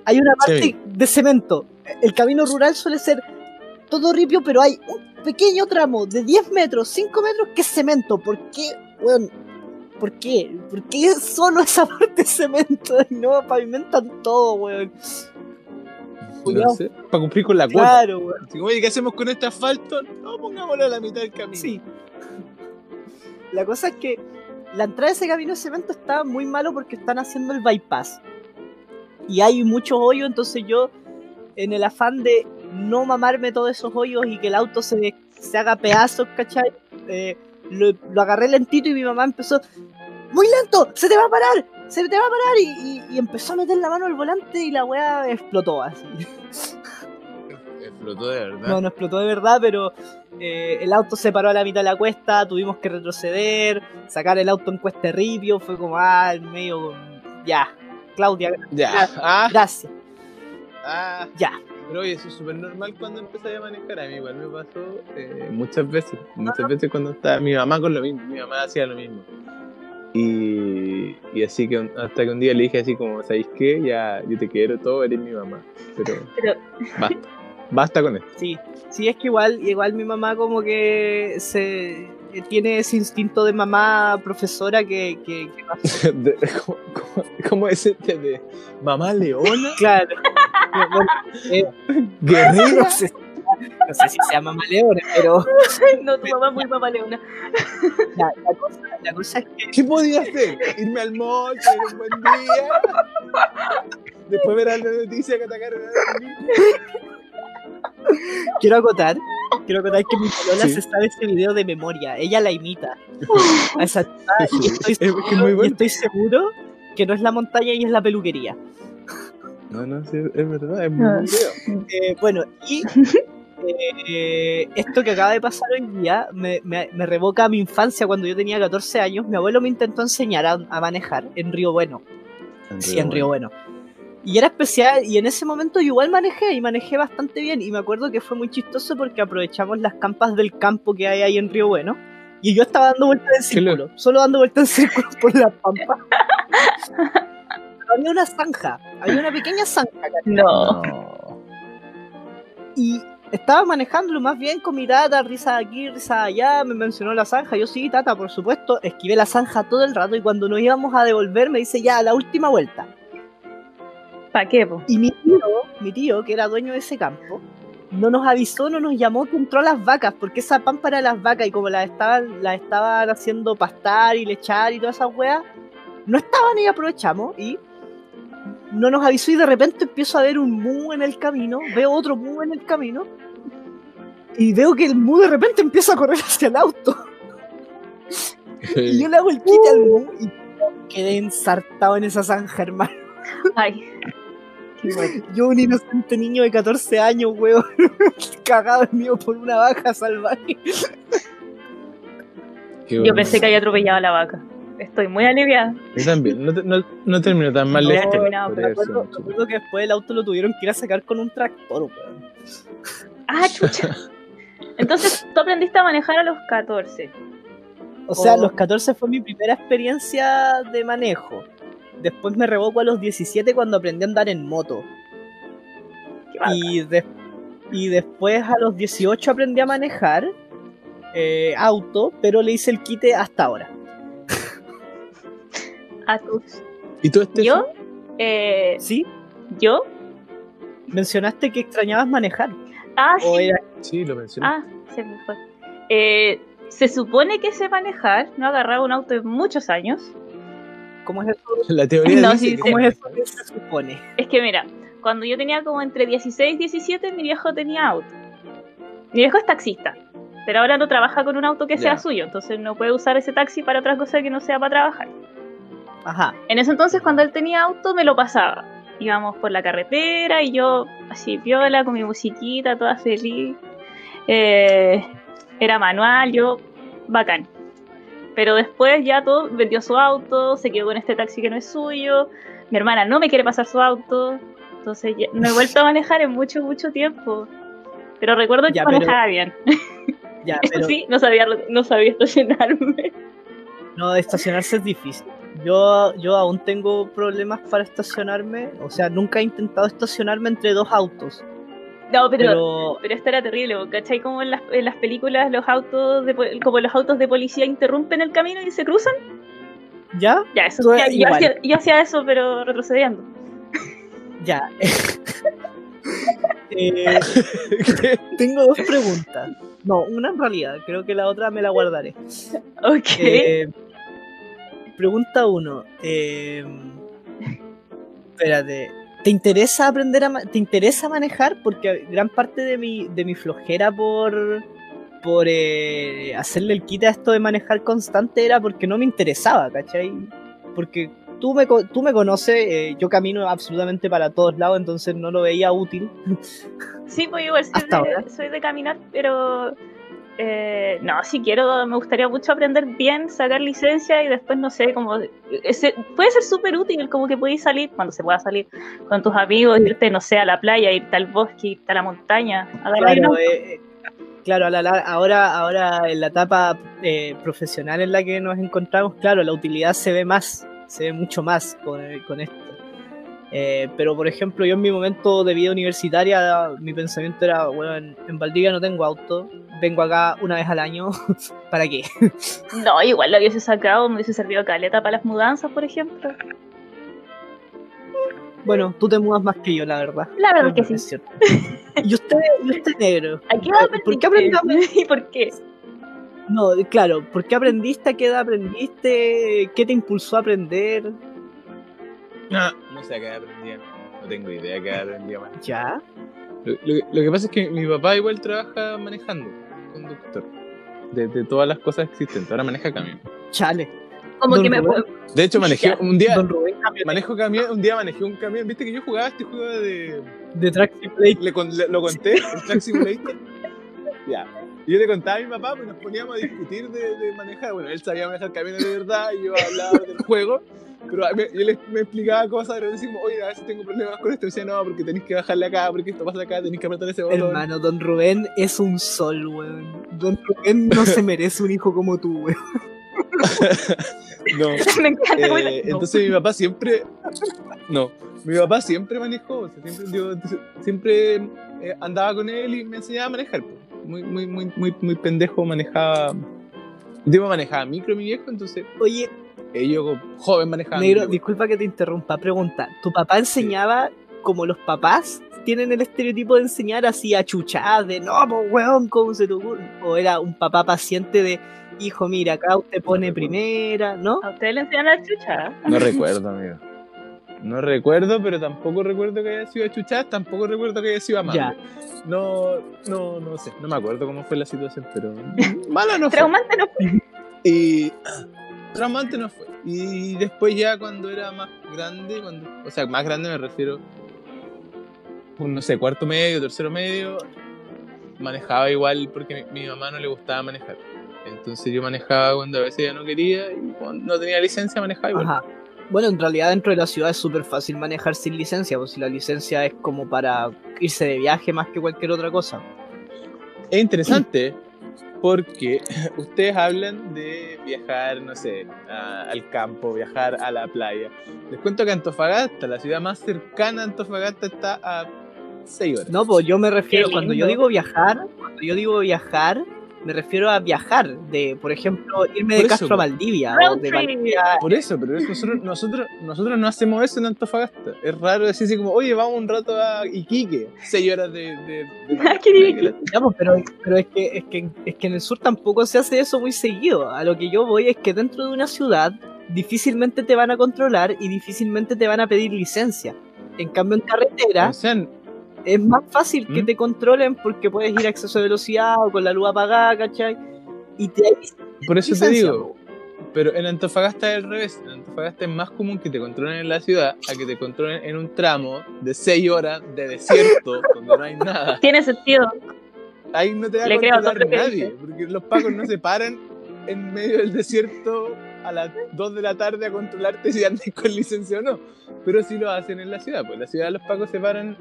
hay una parte Sí. de cemento. El camino rural suele ser todo ripio, pero hay un pequeño tramo de 10 metros, 5 metros que es cemento. ¿Por qué, weón? ¿Por qué? ¿Por qué solo esa parte es cemento y no pavimentan todo, weón? No sé, para cumplir con la cuota. Claro, weón. Oye, ¿qué hacemos con este asfalto? No, pongámoslo a la mitad del camino. Sí. La cosa es que la entrada de ese camino de cemento está muy malo porque están haciendo el bypass. Y hay muchos hoyos, entonces yo, en el afán de no mamarme todos esos hoyos y que el auto se, se haga pedazos, ¿cachai? Eh, lo, lo agarré lentito y mi mamá empezó, muy lento, se te va a parar, se te va a parar. Y, y- y empezó a meter la mano al volante y la weá explotó así. Explotó de verdad. No, no explotó de verdad, pero eh, el auto se paró a la mitad de la cuesta, tuvimos que retroceder, sacar el auto en cuesta ripio, fue como, ah, medio, ya, Claudia, Ya. Ah, gracias, ah. ya. Pero oye, eso es súper normal cuando empecé a manejar. A mí igual me pasó eh, muchas veces. Muchas veces cuando estaba mi mamá con lo mismo. Mi mamá hacía lo mismo. Y, y así que un- hasta que un día le dije así como, ¿sabéis qué? Ya, yo te quiero todo, eres mi mamá. Pero Pero- basta. Basta con esto. Sí, sí, es que igual, igual mi mamá como que se eh, tiene ese instinto de mamá profesora que, que, que- De- ¿cómo, cómo, cómo es este de mamá leona? claro, bueno, eh, Guerrero. no, sé, no sé si sea mamá leona, pero no, tu mamá es muy mamaleona. la, la cosa, la cosa es que ¿Qué podía hacer? Irme al tener un buen día. Después ver a la noticia que atacaron a la niña. Quiero acotar, quiero acotar que mi polola Sí. se sabe ese video de memoria, ella la imita. A esa tipa, y estoy Es que es muy seguro- y bueno. estoy seguro que no es la montaña y es la peluquería. No, no, sí, es verdad, es muy Ah. buen video. Eh, bueno, y eh, esto que acaba de pasar hoy día me, me- me revoca a mi infancia cuando yo tenía 14 años. Mi abuelo me intentó enseñar a, a manejar en Río Bueno. Sí, en Río Bueno. Y era especial, y en ese momento yo igual manejé, y manejé bastante bien. Y me acuerdo que fue muy chistoso porque aprovechamos las campas del campo que hay ahí en Río Bueno. Y yo estaba dando vueltas en círculo, solo dando vueltas en círculo por la pampa. Pero había una zanja, había una pequeña zanja. No. Y estaba manejándolo más bien con mi tata, risa aquí, risa allá, me mencionó la zanja, yo sí, tata, por supuesto, esquivé la zanja todo el rato y cuando nos íbamos a devolver me dice ya, la última vuelta. ¿Para qué, po? Y mi tío, mi tío, que era dueño de ese campo, no nos avisó, no nos llamó que entró a las vacas, porque esa pampa era de las vacas y como las estaban, las estaban haciendo pastar y lechar y todas esas weas, no estaban y aprovechamos y no nos avisó y de repente empiezo a ver un mu en el camino, veo otro mu en el camino y veo que el mu de repente empieza a correr hacia el auto y yo le hago el quite al mu y quedé ensartado en esa zanja, hermano. Ay. Bueno. Yo, un inocente niño de 14 años, weón, cagado en mío por una vaca salvaje. Qué Yo bueno. pensé que había atropellado a la vaca. Estoy muy aliviada. Yo también, no, no, no terminó tan mal No, peor. acuerdo que después el auto lo tuvieron que ir a sacar con un tractor, weón. Ah, chucha. Entonces, tú aprendiste a manejar a los 14. O sea, a Oh. los 14 fue mi primera experiencia de manejo. Después me revoco a los 17 cuando aprendí a andar en moto. Y, de- y después a los 18 aprendí a manejar eh, auto, pero le hice el quite hasta ahora. A tus. ¿Y tú, Estefi? ¿Yo? Eh, ¿Sí? ¿Yo? Mencionaste que extrañabas manejar. Ah, O sí. era Sí, lo mencioné. Ah, se me fue. Eh, se supone que sé manejar. No he agarrado un auto en muchos años. ¿Cómo es eso? La teoría No, dice sí. ¿Cómo es eso que se supone? Es que mira, cuando yo tenía como entre 16 y 17, mi viejo tenía auto. Mi viejo es taxista, pero ahora no trabaja con un auto que sea suyo, entonces no puede usar ese taxi para otra cosa que no sea para trabajar. Ajá. En ese entonces, cuando él tenía auto, me lo pasaba. Íbamos por la carretera y yo, así piola, con mi musiquita, toda feliz. Eh, era manual, yo, bacán. Pero después ya todo vendió su auto, se quedó con este taxi que no es suyo. Mi hermana no me quiere pasar su auto. Entonces ya no he vuelto a manejar en mucho, mucho tiempo. Pero recuerdo que Ya, pero- manejaba bien. Ya, Eso pero sí, no sabía, no sabía estacionarme. No, estacionarse es difícil. Yo, yo aún tengo problemas para estacionarme. O sea, nunca he intentado estacionarme entre dos autos. No, pero, Pero pero esto era terrible, ¿cachai? Como en las, en las películas los autos de, como los autos de policía interrumpen el camino y se cruzan. ya, Ya, eso ya- yo, igual. hacía, yo hacía eso, pero retrocediendo. ya. Eh, tengo dos preguntas. No, una en realidad. Creo que la otra me la guardaré. Ok. Eh, pregunta uno. eh, espérate. ¿Te interesa aprender a te interesa manejar? Porque gran parte de mi, de mi flojera por por eh, hacerle el quita a esto de manejar constante era porque no me interesaba, ¿cachai? Porque tú me, tú me conoces, eh, yo camino absolutamente para todos lados, entonces no lo veía útil. Sí, pues igual soy, Hasta de, ahora. soy de caminar, pero eh, no, si quiero, me gustaría mucho aprender bien, sacar licencia y después, no sé, como ese, puede ser súper útil, como que podéis salir, cuando se pueda salir, con tus amigos, irte, no sé, a la playa, irte al bosque, irte a la montaña, Claro, eh, eh, claro a la ahora, ahora en la etapa eh, profesional en la que nos encontramos, claro, la utilidad se ve más, se ve mucho más con, con esto. Eh, pero por ejemplo, yo en mi momento de vida universitaria, mi pensamiento era, bueno, en, en Valdivia no tengo auto, vengo acá una vez al año, ¿para qué? No, igual lo hubiese sacado, me hubiese servido caleta para las mudanzas, por ejemplo. Bueno, tú te mudas más que yo, la verdad. La verdad que sí. ¿Y usted, y usted negro? ¿A qué edad ¿Por qué aprendiste? ¿Y por qué? No, claro, ¿por qué aprendiste? ¿A qué edad aprendiste? ¿Qué te impulsó a aprender? No, no sé a qué edad aprendía. No tengo idea a qué edad aprendía más. ¿Ya? Lo, lo que- lo que pasa es que mi papá igual trabaja manejando, conductor. De, de todas las cosas existentes. Ahora maneja camión. Chale. Como Don que me Rubén. De hecho, manejé un día. Don Rubén Manejo camión, un día manejé un camión. ¿Viste que yo jugaba este juego de. de. Le, con- le- lo conté, el Track Simulator? Ya. Y yo le contaba a mi papá, pues nos poníamos a discutir de, de manejar. Bueno, él sabía manejar camiones de verdad y yo hablaba del juego. Pero me- yo le, me explicaba cosas, pero decimos, oye, a veces tengo problemas con esto. Y decía, no, porque tenéis que bajarle acá, porque esto pasa acá, tenéis que apretar ese botón. Hermano, Don Rubén es un sol, weón. Don Rubén no se merece un hijo como tú, weón. No. me encanta Eh, la- entonces mi papá siempre. No, mi papá siempre manejó, o sea, siempre, yo, siempre eh, andaba con él y me enseñaba a manejar. pues. Muy, muy, muy, muy, muy pendejo manejaba. Yo manejaba micro mi viejo, entonces Oye, eh, yo joven manejaba. negro, micro. disculpa que te interrumpa. Pregunta, ¿tu papá enseñaba como los papás tienen el estereotipo de enseñar así a chuchar de no, pues weón, ¿cómo se te ocurre? O era un papá paciente de hijo, mira, acá usted pone primera, ¿no? A ustedes le enseñan la chucha. No recuerdo, amigo. No recuerdo, pero tampoco recuerdo que haya sido chuchar, tampoco recuerdo que haya sido amable. Ya. No, no, no sé, no me acuerdo cómo fue la situación, pero mala no fue. Traumante no fue. Y traumante no fue. Y después ya cuando era más grande, cuando, o sea, más grande me refiero, no sé, cuarto medio, tercero medio, manejaba igual porque mi, mi mamá no le gustaba manejar. Entonces yo manejaba cuando a veces ella no quería y cuando no tenía licencia manejaba igual. Ajá. Bueno, en realidad dentro de la ciudad es súper fácil manejar sin licencia, pues si la licencia es como para irse de viaje más que cualquier otra cosa. Es interesante porque ustedes hablan de viajar, no sé, a- al campo, viajar a la playa. Les cuento que Antofagasta, la ciudad más cercana a Antofagasta, está a 6 horas. No, pues yo me refiero, cuando yo digo viajar, cuando yo digo viajar, me refiero a viajar, de, por ejemplo, irme de Por eso, Castro a. Valdivia, o de. Valdivia Por eso, pero es- nosotros, nosotros, nosotros no hacemos eso en Antofagasta. Es raro decir así como, oye, vamos un rato a Iquique. 6 horas de... de, de-. Ya, pues, pero, pero es, que, es, que, es que en el sur tampoco se hace eso muy seguido. A lo que yo voy es que dentro de una ciudad difícilmente te van a controlar y difícilmente te van a pedir licencia. En cambio, en carretera O sea, es más fácil que ¿Mm? te controlen porque puedes ir a exceso de velocidad o con la luz apagada, ¿cachai? Y te por eso te digo, pero en Antofagasta es al revés. En Antofagasta es más común que te controlen en la ciudad a que te controlen en un tramo de 6 horas de desierto donde no hay nada. Tiene sentido. Ahí no te va a controlar que nadie, porque los pacos no se paran en medio del desierto a las 2 de la tarde a controlarte si andas con licencia o no. Pero sí lo hacen en la ciudad, pues en la ciudad los pacos se paran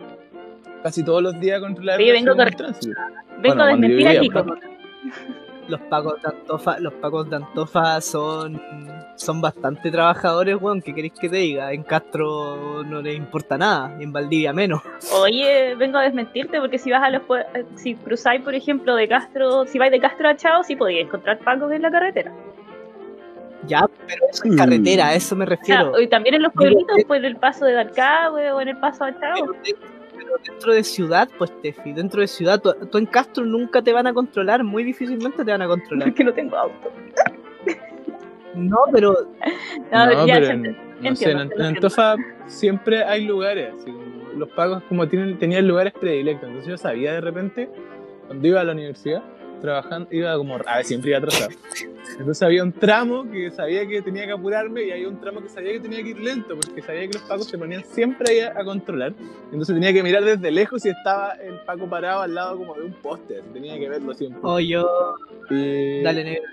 casi todos los días controlar la vengo con- tránsito. Vengo Bueno, a desmentir a Kiko. los pacos de Antofa, los pacos de Antofa son, son bastante trabajadores, weón. ¿Qué queréis que te diga? En Castro no les importa nada, y en Valdivia menos. Oye, vengo a desmentirte porque si vas a los eh, si cruzáis, por ejemplo, de Castro, si vais de Castro a Chao, sí podíais encontrar pacos en la carretera. Ya, pero eso es carretera, a eso me refiero. Y también en los pueblitos, eh, pues en el paso de Dalcahue o en el paso a Chao. Pero pero dentro de ciudad, pues Tefi, dentro de ciudad, tú, tú en Castro nunca te van a controlar, muy difícilmente te van a controlar. Porque no tengo auto. No, pero No, No, ya, pero en, no entiendo, sé, en. Antofa siempre hay lugares. así como los pagos como tienen, tenían lugares predilectos. Entonces yo sabía de repente, cuando iba a la universidad, trabajando, iba como, a ver, siempre iba atrasado. Entonces había un tramo que sabía que tenía que apurarme y había un tramo que sabía que tenía que ir lento, porque sabía que los pagos se ponían siempre ahí a, a controlar. Entonces tenía que mirar desde lejos si estaba el paco parado al lado como de un poste, así, tenía que verlo siempre. o yo, Y, dale negro.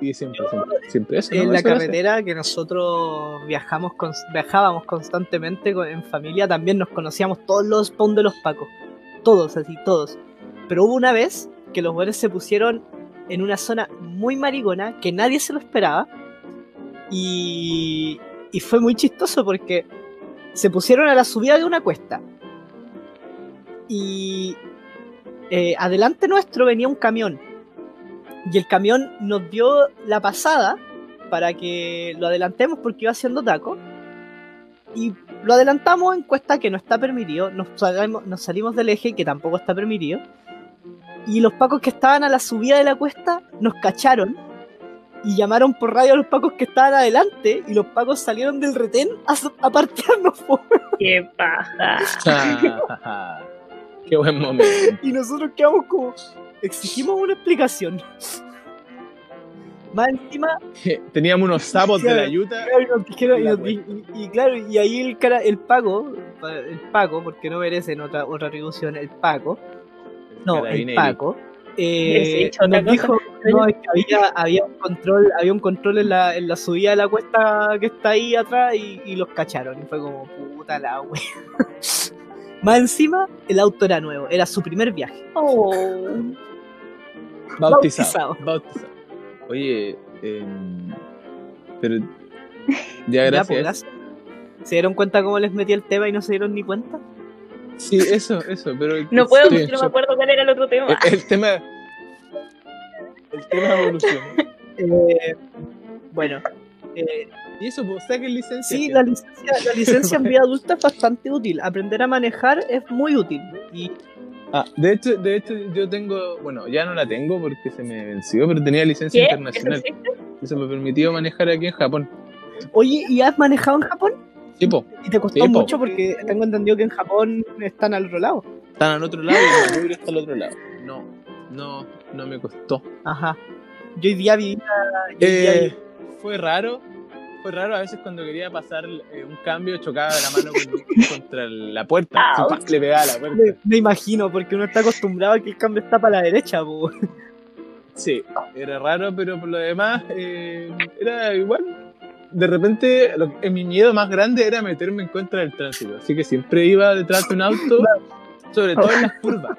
y siempre, siempre, siempre eso. En ¿no? la Eso era carretera que nosotros viajamos cons- viajábamos constantemente con- en familia, también nos conocíamos todos los spawn de los pacos. Todos, así, todos. Pero hubo una vez que los buenos se pusieron en una zona muy maricona que nadie se lo esperaba. Y, fue muy chistoso porque se pusieron a la subida de una cuesta. Y eh, adelante nuestro venía un camión. Y el camión nos dio la pasada para que lo adelantemos porque iba haciendo taco. Y lo adelantamos en cuesta que no está permitido. Nos salimos, nos salimos del eje que tampoco está permitido. Y los pacos que estaban a la subida de la cuesta nos cacharon. Y llamaron por radio a los pacos que estaban adelante. Y los pacos salieron del retén a, a partearnos. po. Qué paja. Qué buen momento. Y nosotros quedamos como. Exigimos una explicación. Más encima, Teníamos unos sapos de la. Claro, y nos y, di- y- y claro, y ahí el cara, el Paco, el Paco, porque no merecen otra, otra atribución, el Paco, no, el. Paco, eh, nos dijo no, es que había, había un control, había un control en la, en la subida de la cuesta que está ahí atrás y, y los cacharon. Y fue como, puta la wea. Más encima, el auto era nuevo, era su primer viaje. Oh. Bautizado. Bautizado. Bautizado. Oye, em, pero. Ya, Ya, gracias. pues, gracias. ¿Se dieron cuenta cómo les metí el tema y no se dieron ni cuenta? Sí, eso, eso, pero. No puedo sí, porque no me acuerdo cuál era el otro tema. El, el tema. El tema de evolución. Eh, bueno, eh, Y eso, pues, saquen licencia. Sí, la licencia, la licencia en vida adulta es bastante útil. Aprender a manejar es muy útil. Y Ah, de hecho, de hecho, yo tengo. Bueno, ya no la tengo porque se me venció, pero tenía licencia ¿Qué? ¿Eso internacional. Eso me permitió manejar aquí en Japón. oye, ¿y has manejado en Japón? Tipo, Y te costó mucho porque tengo entendido que en Japón están al otro lado. están al otro lado y el manubrio está al otro lado. No, no, no me costó. Ajá. Yo hoy día vivía. Eh, fue raro, fue raro a veces cuando quería pasar eh, un cambio chocaba la mano con- contra la puerta. ¡pac! le pegaba la puerta. me, me imagino, porque uno está acostumbrado a que el cambio está para la derecha. po. Sí, era raro, pero por lo demás eh, era igual. De repente, lo que- mi miedo más grande era meterme en contra del tránsito, así que siempre iba detrás de un auto, sobre todo en las curvas.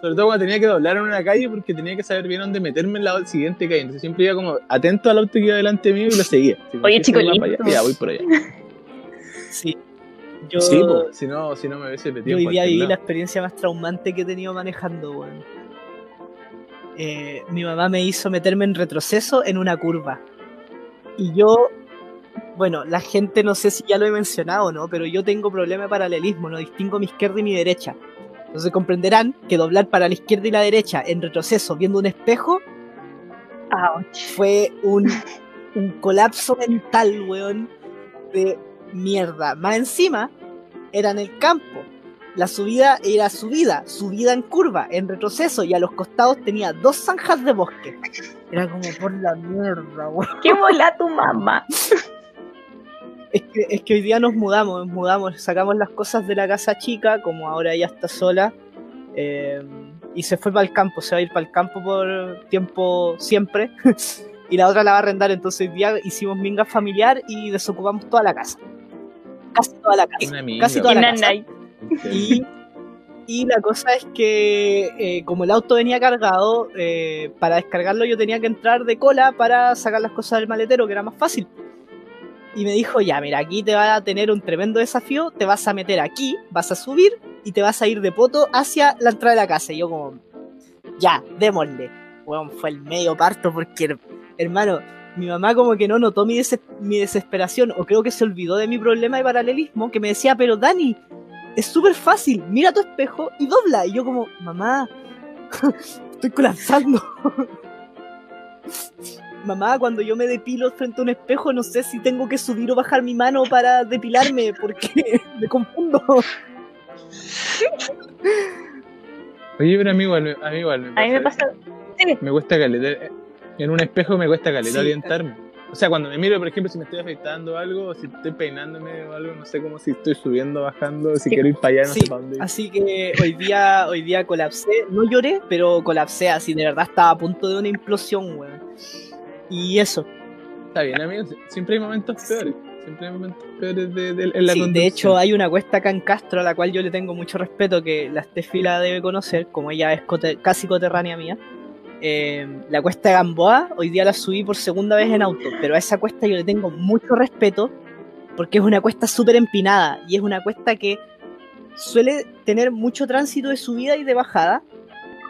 Sobre todo cuando tenía que doblar en una calle porque tenía que saber bien dónde meterme en la siguiente calle. Entonces siempre iba como atento al auto que iba delante mío y lo seguía. Así Oye, chico Ya, voy por allá. Sí. Yo, Sí, si no, si no me hubiese metido yo en hoy día viví lado. la experiencia más traumante que he tenido manejando, weón. Eh, mi mamá me hizo meterme en retroceso en una curva. Y yo, bueno, la gente no sé si ya lo he mencionado o no, pero yo tengo problema de paralelismo, no distingo mi izquierda y mi derecha. Entonces comprenderán que doblar para la izquierda y la derecha en retroceso viendo un espejo Ouch. fue un, un colapso mental, weón, de mierda. Más encima, era en el campo. La subida era subida, subida en curva, en retroceso, y a los costados tenía dos zanjas de bosque. Era como por la mierda, weón. ¿Qué mola tu mamá? Es que, es que hoy día nos mudamos, nos mudamos, sacamos las cosas de la casa chica, como ahora ella está sola, eh, y se fue para el campo, se va a ir para el campo por tiempo siempre, y la otra la va a arrendar, entonces hoy día hicimos minga familiar y desocupamos toda la casa. Casi toda la casa. Casi toda la casa. Y Y la cosa es que eh, como el auto venía cargado, eh, para descargarlo yo tenía que entrar de cola para sacar las cosas del maletero, que era más fácil. Y me dijo, ya, mira, aquí te va a tener un tremendo desafío, te vas a meter aquí, vas a subir y te vas a ir de poto hacia la entrada de la casa. Y yo como, ya, démosle. Bueno, fue el medio parto porque, hermano, mi mamá como que no notó mi, mi desesperación o creo que se olvidó de mi problema de paralelismo, que me decía, pero Dani, es súper fácil, mira tu espejo y dobla. Y yo como, mamá, estoy colapsando. mamá, cuando yo me depilo frente a un espejo, no sé si tengo que subir o bajar mi mano para depilarme, porque me confundo. Oye, pero a mí igual, a mí igual me pasa. A mí me pasa. Sí, Me cuesta caleta. En un espejo me cuesta caleta Sí. orientarme. O sea, cuando me miro, por ejemplo, si me estoy afeitando o algo, o si estoy peinándome o algo, no sé cómo si estoy subiendo, bajando, si Sí. quiero ir para allá, no Sí, sé para dónde ir. Así que hoy día, hoy día colapsé, no lloré, pero colapsé así, de verdad estaba a punto de una implosión, weón. Y eso, Está bien, amigos. Siempre hay momentos peores. Siempre hay momentos peores de, de- en la Sí, de hecho hay una cuesta acá en Castro a la cual yo le tengo mucho respeto, que la Steffi la debe conocer, como ella es casi coterránea mía. Eh, la cuesta de Gamboa, hoy día la subí por segunda vez en auto, pero a esa cuesta yo le tengo mucho respeto porque es una cuesta súper empinada y es una cuesta que suele tener mucho tránsito de subida y de bajada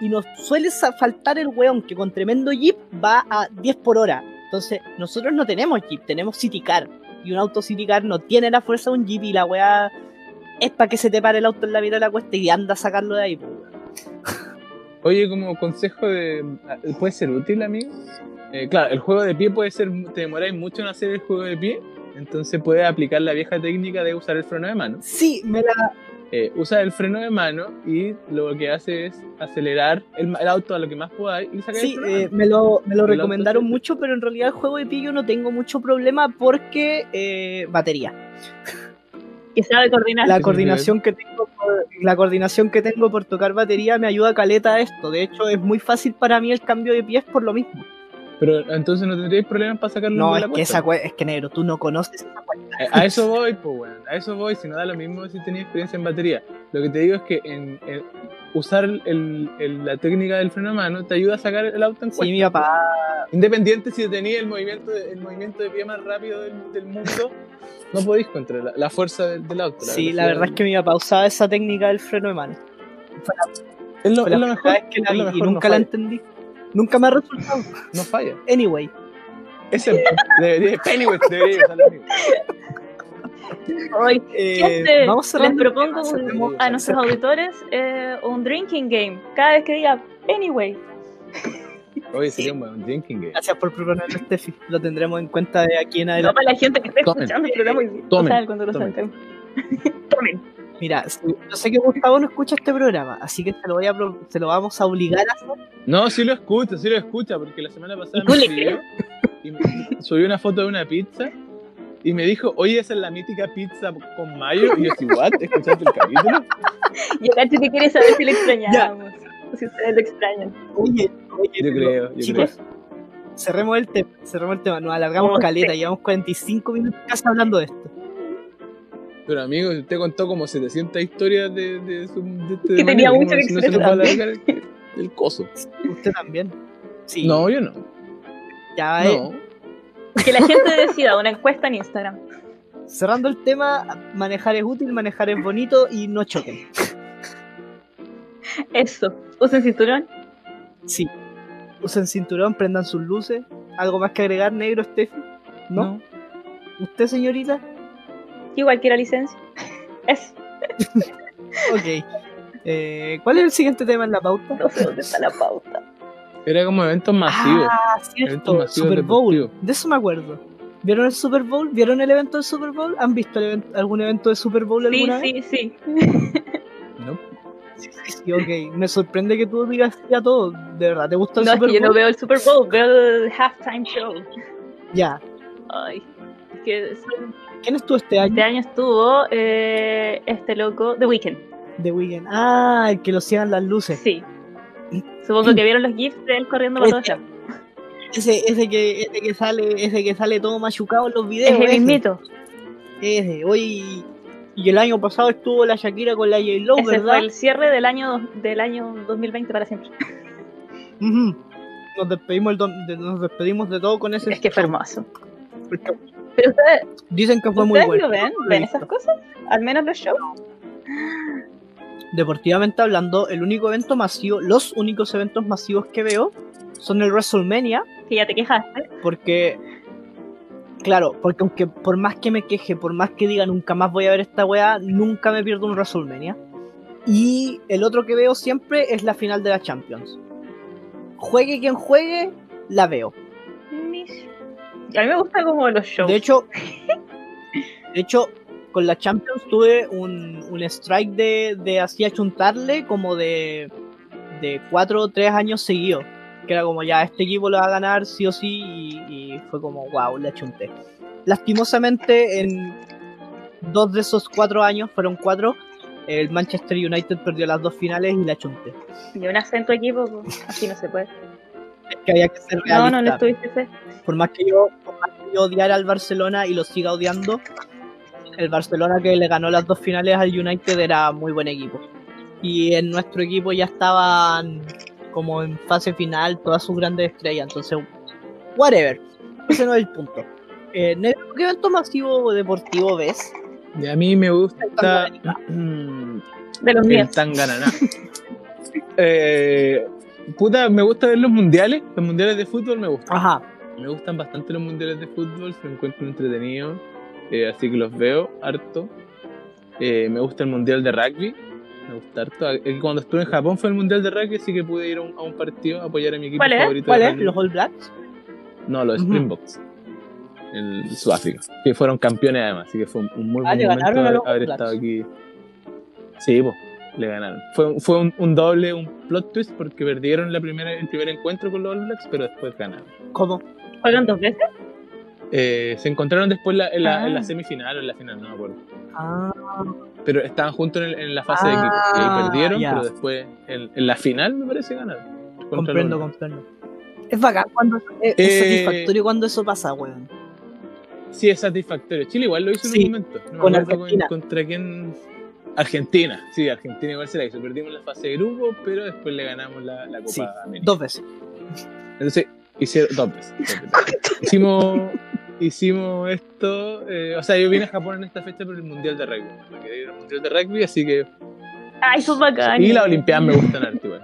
y nos suele faltar el weón que con tremendo jeep va a 10 por hora. Entonces, nosotros no tenemos jeep, tenemos city car y un auto city car no tiene la fuerza de un jeep y la weá es para que se te pare el auto en la mitad de la cuesta y anda a sacarlo de ahí. Oye, como consejo de. ¿Puede ser útil, amigo? Eh, claro, el juego de pie puede ser. Te demoráis mucho en hacer el juego de pie. Entonces puedes aplicar la vieja técnica de usar el freno de mano. Sí, me la... Eh, usa el freno de mano y lo que hace es acelerar el, el auto a lo que más podáis y sacar Sí, el freno eh, me lo, me lo El recomendaron mucho, pero en realidad el juego de pie yo no tengo mucho problema porque eh, batería. que sabe coordinar. La coordinación que tengo por, la coordinación que tengo por tocar batería me ayuda caleta a esto. De hecho, es muy fácil para mí el cambio de pies por lo mismo. Pero entonces no tendríais problemas para sacarlo No, de es la que cuesta. esa cue- es que negro, tú no conoces esa cuenta. A eso voy, pues, weón. A eso voy. Si no da lo mismo si tenías experiencia en batería. Lo que te digo es que en, en usar el- el- la técnica del freno de mano te ayuda a sacar el auto en Sí, cuesta. mi papá. Independiente si tenías el movimiento, de, el movimiento de pie más rápido del, del mundo, no podéis contra la, la fuerza del, del auto. Sí, la verdad es que mi papá usaba esa técnica del freno de mano. es lo, es la mejor. vez que la es lo y mejor, nunca no la entendí. Nunca me ha resultado. No falla. Anyway. Ese debería, Pennywise debería mismo. Hoy, eh, vamos les propongo un- a nuestros auditores eh, un drinking game. Cada vez que diga anyway. Oye, sería un buen drinking game. Gracias por proponerlo, Steffi. Lo tendremos en cuenta de aquí en No adelante. para la gente que esté Tomen. escuchando el programa y Tomen, o sea, cuando lo tomen. Tomen. Mira, yo sé que Gustavo no escucha este programa, así que se lo, voy a, pro- se lo vamos a obligar a hacer. No, sí lo escucha, sí lo escucha, porque la semana pasada ¿Y tú me le escribió y me subió una foto de una pizza y me dijo, oye, esa es la mítica pizza con mayo. Y yo así, ¿what? ¿Escuchaste el capítulo? Y el Cacho que quiere saber si lo extrañamos. O si ustedes lo extrañan. Oye, oye, Yo creo, yo chicos, cerremos el tema, cerremos el tema, nos alargamos Oh, caleta, sí. llevamos 45 minutos casi hablando de esto. Pero amigo, usted contó como 700 historias de, de, su, de este Que tenía mucho ¿cómo que no se el, el coso. Usted también. Sí, No, yo no. ya eh, No. Que la gente decida una encuesta en Instagram. cerrando el tema, manejar es útil, manejar es bonito y no choquen. Eso. Usen cinturón. Sí. Usen cinturón, prendan sus luces. ¿Algo más que agregar, negro, Steffi? ¿No? ¿Usted, señorita? Igual quiero licencia. Eso. Ok. Eh, ¿Cuál es el siguiente tema en la pauta? No sé dónde está la pauta. Era como eventos masivos. Ah, Eventos cierto, masivos Super Bowl. deportivos. De eso me acuerdo. ¿Vieron el Super Bowl? ¿Vieron el evento del Super Bowl? ¿Han visto el algún evento de Super Bowl Sí, alguna vez? sí, sí. ¿no? Sí, sí, sí, ok. Me sorprende que tú digas ya todo. De verdad, ¿te gusta el No, Super que yo Bowl? no veo el Super Bowl, veo el halftime show. Ya. Ay. Es que son- ¿Quién estuvo este año? este año estuvo eh, este loco, The Weeknd. The Weeknd. Ah, el que lo ciegan las luces. Sí. Supongo que vieron los GIFs de él corriendo para todos Este- lados. Ese, ese que, ese que sale, ese que sale todo machucado en los videos. Es el mismito. Ese. Oye, Y el año pasado estuvo la Shakira con la J-Lo, Ese ¿verdad? fue el cierre del año, del año 2020 para siempre. Nos despedimos, el de, nos despedimos de todo con ese. Es que fue hermoso. Pero Dicen que fue muy ¿ustedes bueno. lo ven? ¿Ven esas cosas? Al menos los shows. Deportivamente hablando, el único evento masivo, los únicos eventos masivos que veo son el WrestleMania, Que ya te quejaste. porque. Claro, porque aunque por más que me queje, por más que diga nunca más voy a ver esta weá, nunca me pierdo un WrestleMania. Y el otro que veo siempre es la final de la Champions. Juegue quien juegue, la veo. A mí me gusta como los shows. De hecho, de hecho, con la Champions tuve un, un strike de, de así achuntarle como de, de cuatro o tres años seguidos. Que era como ya, este equipo lo va a ganar sí o sí y, y fue como, wow, le achunté. Lastimosamente, en dos de esos cuatro años, fueron cuatro, el Manchester United perdió las dos finales y la achunté. Y un acento equipo, pues, así no se puede. Es que había que ser No, realista. no le estuviste fe. Por más que yo, por más que yo odiara al Barcelona y lo siga odiando, el Barcelona que le ganó las dos finales al United era muy buen equipo. Y en nuestro equipo ya estaban como en fase final todas sus grandes estrellas, entonces, whatever. Ese no es el punto. Eh, ¿qué evento masivo deportivo ves? Y a mí me gusta. De los el míos. Eh, puta, me gusta ver los mundiales. Los mundiales de fútbol me gustan. Ajá. Me gustan bastante los mundiales de fútbol, se encuentro entretenidos, eh, así que los veo harto. Eh, me gusta el mundial de rugby, me gusta harto. Eh, Cuando estuve en Japón fue el mundial de rugby, así que pude ir a un, a un partido a apoyar a mi equipo favorito. ¿Cuál es? ¿Los All Blacks? No, los. Springboks. En Sudáfrica. Que fueron campeones además, así que fue un, muy Ah, buen le momento haber, haber estado aquí. Sí, pues, le ganaron. Fue, fue un, un doble, un plot twist porque perdieron la primera, el primer encuentro con los All Blacks, pero después ganaron. ¿Cómo? ¿Juegan dos veces? Eh, se encontraron después la- en, la, Ah. en la semifinal o en la final, no me acuerdo. Ah, Pero estaban juntos en, el- en la fase de Ah, equipo. Y ahí perdieron, pero después en, en la final me parece ganaron. comprendo, comprendo. Es bacán cuando es, es Eh, satisfactorio cuando eso pasa, weón. Sí, es satisfactorio. Chile igual lo hizo Sí, en un momento. No me con acuerdo Argentina. contra quién. Argentina, sí, Argentina igual se la hizo. Perdimos la fase de grupo, pero después le ganamos la, la Copa Sí, América. dos veces. Entonces, hicieron dos veces. dos veces. hicimos, hicimos esto. eh, o sea, yo vine a Japón en esta fecha por el Mundial de Rugby. Me quería ir al Mundial de Rugby, así que. Ay, son bacanes. Y las Olimpiadas me gustan harto igual.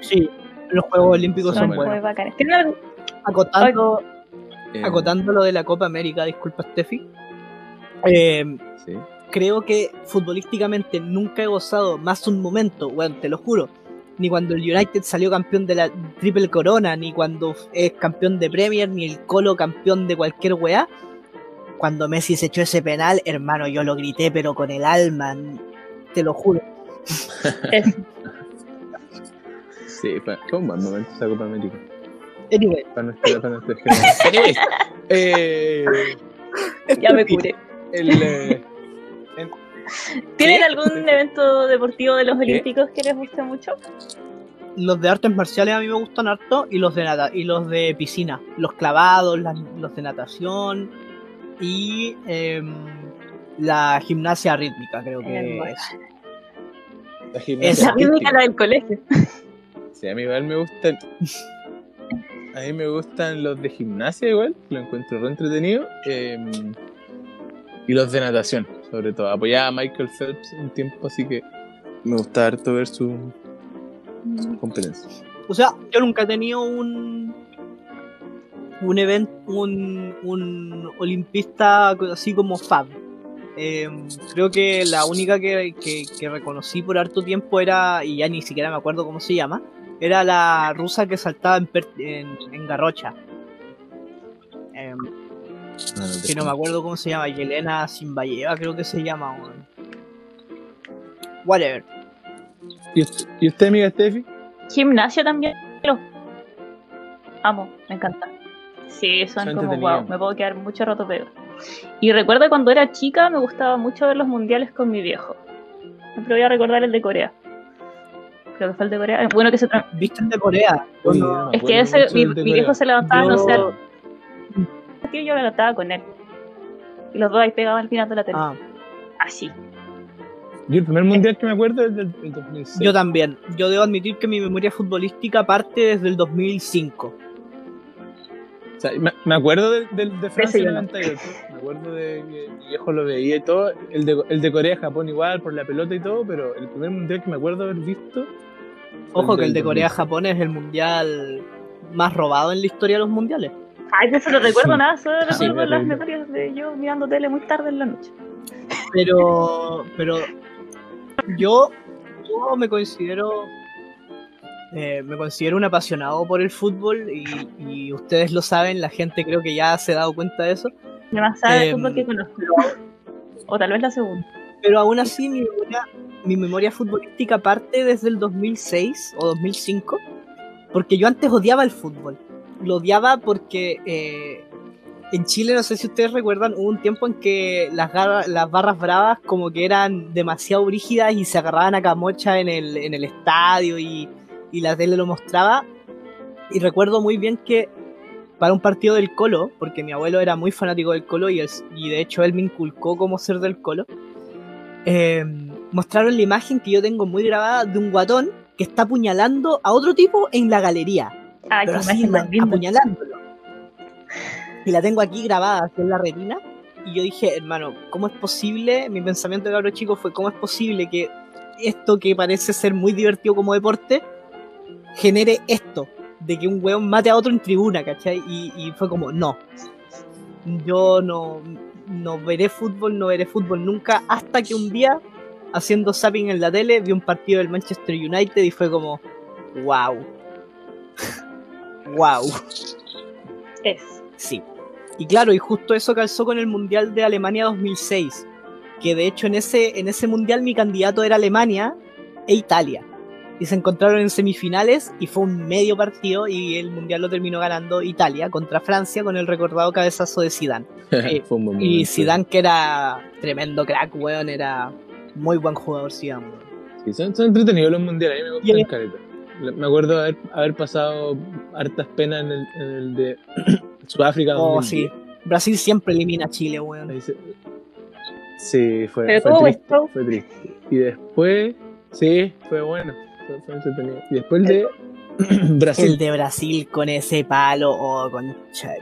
Sí, los Juegos Olímpicos Son son buenos. bacanes. ¿Tienen algún- Acotando, Eh, acotando lo de la Copa América, disculpa Steffi. Eh, sí. creo que futbolísticamente nunca he gozado más un momento, bueno, te lo juro. Ni cuando el United salió campeón de la Triple Corona, ni cuando es campeón de Premier, ni el Colo campeón de cualquier weá. Cuando Messi se echó ese penal, hermano, yo lo grité, pero con el alma, te lo juro. Sí, fue, un buen momento esa Copa América. Anyway, Para nuestra, para nuestra eh, ya me curé. el, eh, ¿Tienen ¿Qué? algún evento deportivo de los Olímpicos que les guste mucho? los de artes marciales a mí me gustan harto y los de nata y los de piscina, los clavados, las- los de natación y em, la gimnasia rítmica, creo que es. la gimnasia Esa La rítmica la del colegio. Sí, a mí igual me gustan. A mí me gustan los de gimnasia igual, lo encuentro re entretenido. eh, y los de natación, sobre todo. Apoyaba a Michael Phelps un tiempo, así que me gusta harto ver su, su competencia. O sea, yo nunca he tenido un un evento, un, un olimpista así como Fab. Em, creo que la única que, que- que reconocí por harto tiempo era, y ya ni siquiera me acuerdo cómo se llama, era la rusa que saltaba en, per- en, en Garrocha. Em, No, no, que no me acuerdo cómo se llama, Yelena Simbayeva creo que se llama. weón. Whatever. ¿Y usted, ¿Y usted, amiga Steffi? Gimnasio también. Lo amo, me encanta. Sí, son Son como wow, me puedo quedar mucho rato peor. Y recuerdo cuando era chica me gustaba mucho ver los mundiales con mi viejo. Siempre voy a recordar el de Corea. Creo que fue el de Corea. Bueno que se ¿Viste el de Corea? Yo Es que ese, mi, viejo se levantaba, no sé, yo- partido y yo me levantaba con él. Y los dos ahí pegados al final de la tele. Ah, así. Yo el primer mundial que me acuerdo es del, del 2006. Yo también. Yo debo admitir que mi memoria futbolística parte desde el 2005. O sea, me, me acuerdo de, de, de Francia Ese yo no. 98. Me acuerdo de que mi viejo lo veía y todo. El de, el de Corea, Japón igual, por la pelota y todo. Pero el primer mundial que me acuerdo haber visto. Ojo que el de 2006. Corea-Japón es el mundial más robado en la historia de los mundiales. Ay, de eso no recuerdo Sí. nada, solo Sí, recuerdo las memorias de yo mirando tele muy tarde en la noche. Pero, pero yo, yo me considero eh, me considero un apasionado por el fútbol y, y ustedes lo saben, la gente creo que ya se ha dado cuenta de eso. Yo más sabe de Em. fútbol que conozco. O tal vez la segunda. Pero aún así mi memoria, mi memoria futbolística parte desde el 2006 o 2005, porque yo antes odiaba el fútbol. Lo odiaba porque eh, en Chile, no sé si ustedes recuerdan, hubo un tiempo en que las, barras bravas como que eran demasiado brígidas y se agarraban a camocha en el, estadio y, la tele lo mostraba. Y recuerdo muy bien que para un partido del Colo, porque mi abuelo era muy fanático del Colo y, de hecho él me inculcó cómo ser del Colo, eh, mostraron la imagen que yo tengo muy grabada de un guatón que está apuñalando a otro tipo en la galería. Ay, apuñalándolo. Y la tengo aquí grabada así en la retina. Y yo dije, hermano, ¿cómo es posible? Mi pensamiento de cabro chico fue, ¿cómo es posible que esto que parece ser muy divertido como deporte genere esto? De que un weón mate a otro en tribuna, ¿cachai? Y, y fue como, no. Yo no, no veré fútbol, no veré fútbol nunca, hasta que un día, haciendo zapping en la tele, vi un partido del Manchester United y fue como, wow. Wow. Es. Sí. Y claro, y justo eso calzó con el Mundial de Alemania 2006. Que de hecho en ese, en ese Mundial mi candidato era Alemania e Italia. Y se encontraron en semifinales y fue un medio partido y el Mundial lo terminó ganando Italia contra Francia con el recordado cabezazo de Zidane. Fue un buen Y. Zidane que era tremendo crack, weón, era muy buen jugador Zidane. weón. Sí, son, son entretenidos los mundiales, a mí me Y gustan. Le- Me acuerdo haber, haber pasado hartas penas en el, en el de Sudáfrica. Oh, 2010. sí. Brasil siempre elimina a Chile, weón. Se- Sí, fue, Pero fue triste, fue triste. Y después, sí, fue bueno, fue, fue entretenido. Y después el de Brasil. El de Brasil con ese palo, oh, concha.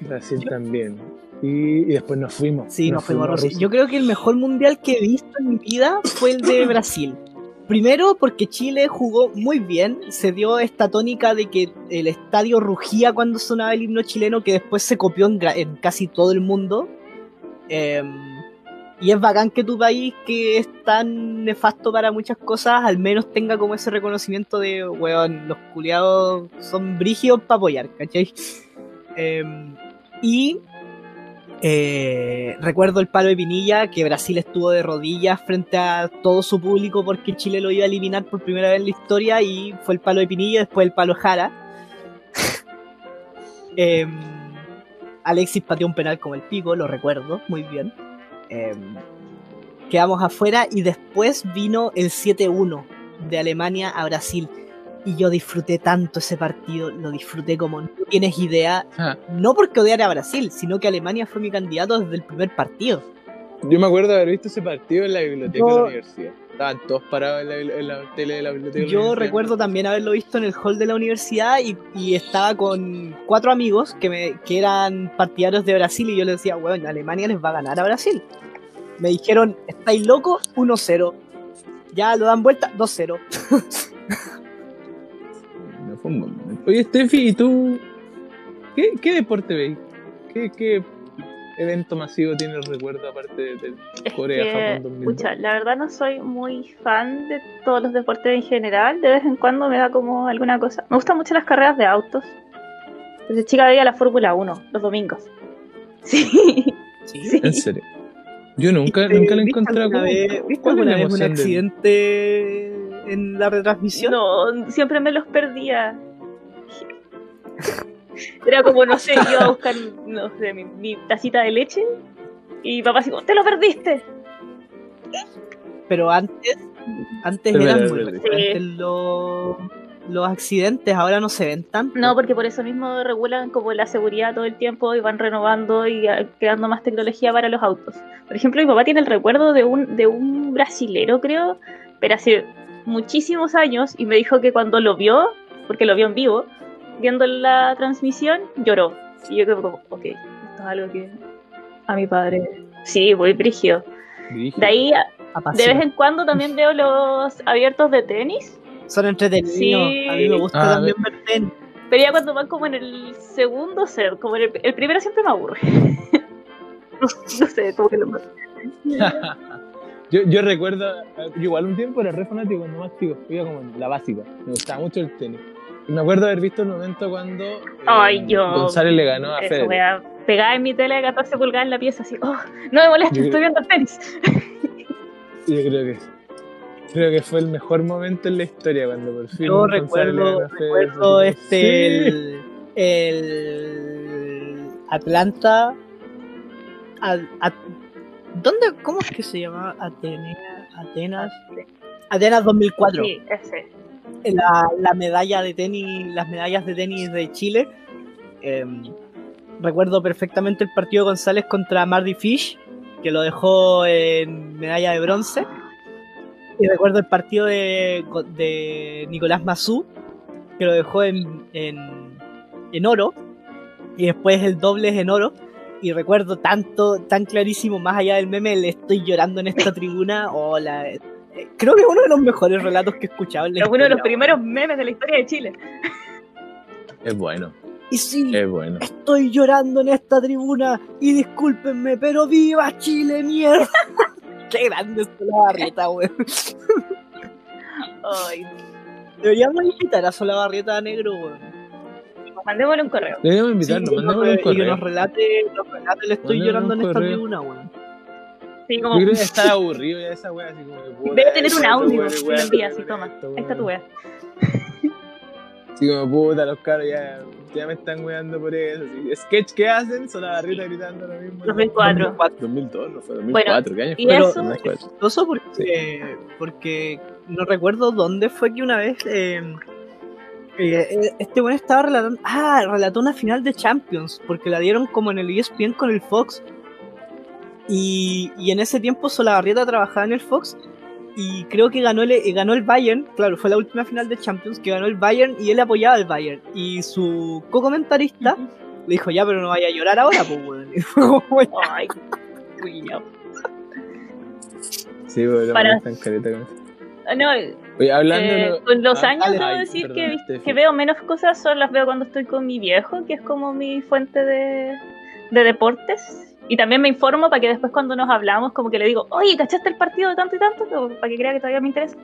Brasil también. Y, y después nos fuimos. Sí, nos fuimos a Rusia. Rusia. Yo creo que el mejor mundial que he visto en mi vida fue el de Brasil. Primero porque Chile jugó muy bien, se dio esta tónica de que el estadio rugía cuando sonaba el himno chileno, que después se copió en, en casi todo el mundo. Em, y es bacán que tu país, que es tan nefasto para muchas cosas, al menos tenga como ese reconocimiento de, weón, los culiados son brígidos para apoyar, ¿cachai? Em, y eh, recuerdo el palo de Pinilla, que Brasil estuvo de rodillas frente a todo su público porque Chile lo iba a eliminar por primera vez en la historia y fue el palo de Pinilla, después el palo Jara. Em, Alexis pateó un penal como el pico, lo recuerdo muy bien. Em, quedamos afuera y después vino el 7-1 de Alemania a Brasil. Y yo disfruté tanto ese partido, lo disfruté como no tienes idea. Ah, No porque odiara a Brasil, sino que Alemania fue mi candidato desde el primer partido. yo me acuerdo de haber visto ese partido en la biblioteca de Yo- la universidad. Estaban todos parados en la, en la tele de la biblioteca. de la Yo universidad. recuerdo también haberlo visto en el hall de la universidad y, y estaba con cuatro amigos que, me, que eran partidarios de Brasil y yo les decía, bueno, Alemania les va a ganar a Brasil. Me dijeron, ¿estáis locos? 1-0. Ya lo dan vuelta, 2-0. Fue un buen momento. Oye, Steffi, ¿y tú qué, qué deporte veis? ¿Qué, ¿Qué evento masivo tienes recuerdo aparte de, de Es Corea, que, Japón 2002? pucha, la verdad no soy muy fan de todos los deportes en general. De vez en cuando me da como alguna cosa. Me gustan mucho las carreras de autos. Desde chica veía la Fórmula 1 los domingos. Sí. Sí. sí. ¿En serio? Yo nunca, ¿Viste- nunca lo viste encontré alguna como- vez- ¿Viste ¿cuál es alguna la vez un accidente en la retransmisión? No, siempre me los perdía. Era como, no sé, iba a buscar, no sé, mi, mi tacita de leche y papá así como, te lo perdiste. Pero antes, antes Es eran muy es verdad. recurrentes los, los accidentes ahora no se ven tanto. No, porque por eso mismo regulan como la seguridad todo el tiempo y van renovando y ah, creando más tecnología para los autos. Por ejemplo, mi papá tiene el recuerdo de un, de un brasilero, creo, pero hace muchísimos años y me dijo que cuando lo vio, porque lo vio en vivo, viendo la transmisión, lloró. Y yo creo como, ok, esto es algo que a mi padre... Sí, muy brígido. Brígido. De ahí, de vez en cuando también veo los abiertos de tenis, Son entretenidos. Sí. A mí me gusta Ah, también ver tenis. pero ya cuando van como en el segundo set, como en el, el primero siempre me aburre. no sé, como que lo yo, yo recuerdo, yo igual un tiempo era re fanático cuando más chico, iba como en la básica, me gustaba mucho el tenis. Y me acuerdo haber visto el momento cuando eh, Ay, yo- González le ganó a Federer. wea, pegada en mi tele de 14 pulgadas en la pieza, así, oh, no me molestes, estoy viendo el tenis. Yo creo que creo que fue el mejor momento en la historia cuando por fin Yo González le recuerdo, a Federer. recuerdo Sí. este el, el Atlanta. Al- a- ¿Dónde? ¿Cómo es que se llama? Atenea, Atenas. Atenas 2004. Sí, ese. La, la medalla de tenis, las medallas de tenis de Chile. Em, recuerdo perfectamente el partido de González contra Marty Fish, que lo dejó en medalla de bronce. Y recuerdo el partido de, de Nicolás Mazú, que lo dejó en, en, en oro. Y después el doble en oro. Y recuerdo tanto, tan clarísimo, más allá del meme, le estoy llorando en esta tribuna. O la, eh, creo que es uno de los mejores relatos que he escuchado en la Es uno de los primeros memes de la historia de Chile. Es bueno, Y sí, es bueno. estoy llorando en esta tribuna y discúlpenme, pero ¡viva Chile, mierda! Qué grande es la barrieta, weón. Ay, Deberíamos invitar a Sola Barrieta Negro, weón. Mandémosle un correo. Deberíamos Sí, invitarlo, y, que nos, mandémosle un y que correo. nos relate, nos relate el estoy llorando un en esta correo. tribuna, weón. Sí, Yo como, creo que está aburrido ya esa wea, así como puta, debe tener un audio wea, y lo envía así, toma. esto, Ahí está tu wea. wea. Así como puta, los caros ya, ya me están weando por eso. Así. Sketch que hacen, son la barrita gritando lo mismo. 2004. 2002, no fue 2004, ¿qué año y fue? eso- 2004. Chistoso porque, porque no recuerdo dónde fue que una vez eh, eh, este weón estaba relatando. Ah, relató una final de Champions, porque la dieron como en el ESPN con el Fox. Y, y en ese tiempo Solabarrieta trabajaba en el Fox. Y creo que ganó el, eh, ganó el Bayern, claro, fue la última final de Champions que ganó el Bayern y él apoyaba al Bayern. Y su co-comentarista le dijo, ya, pero no vaya a llorar ahora, pues, weón. Y fue como, "Bueno, Ay, cuidado. Sí, pero Para- están careta con eso. No, Oye, hablando eh, de lo- con los Ah, años dale, debo ay, decir perdón, que, veo menos cosas, solo las veo cuando estoy con mi viejo, que es como mi fuente de, de deportes. Y también me informo para que después cuando nos hablamos, como que le digo, oye, ¿cachaste el partido de tanto y tanto? Como Para que crea que todavía me interesa.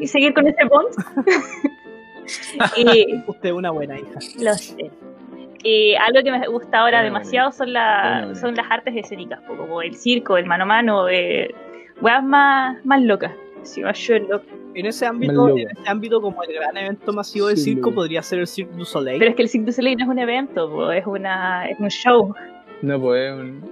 Y seguir con ese bond. y usted es una buena hija. lo sé. Y algo que me gusta ahora Buena, demasiado son, la, buena. son las artes escénicas, como el circo, el mano a mano, eh, weas más, más locas. Show loco. En ese ámbito, en ese ámbito como el gran evento masivo del circo loco. podría ser el Cirque du Soleil. Pero es que el Cirque du Soleil no es un evento, po, es, una, es un show. No, pues es un.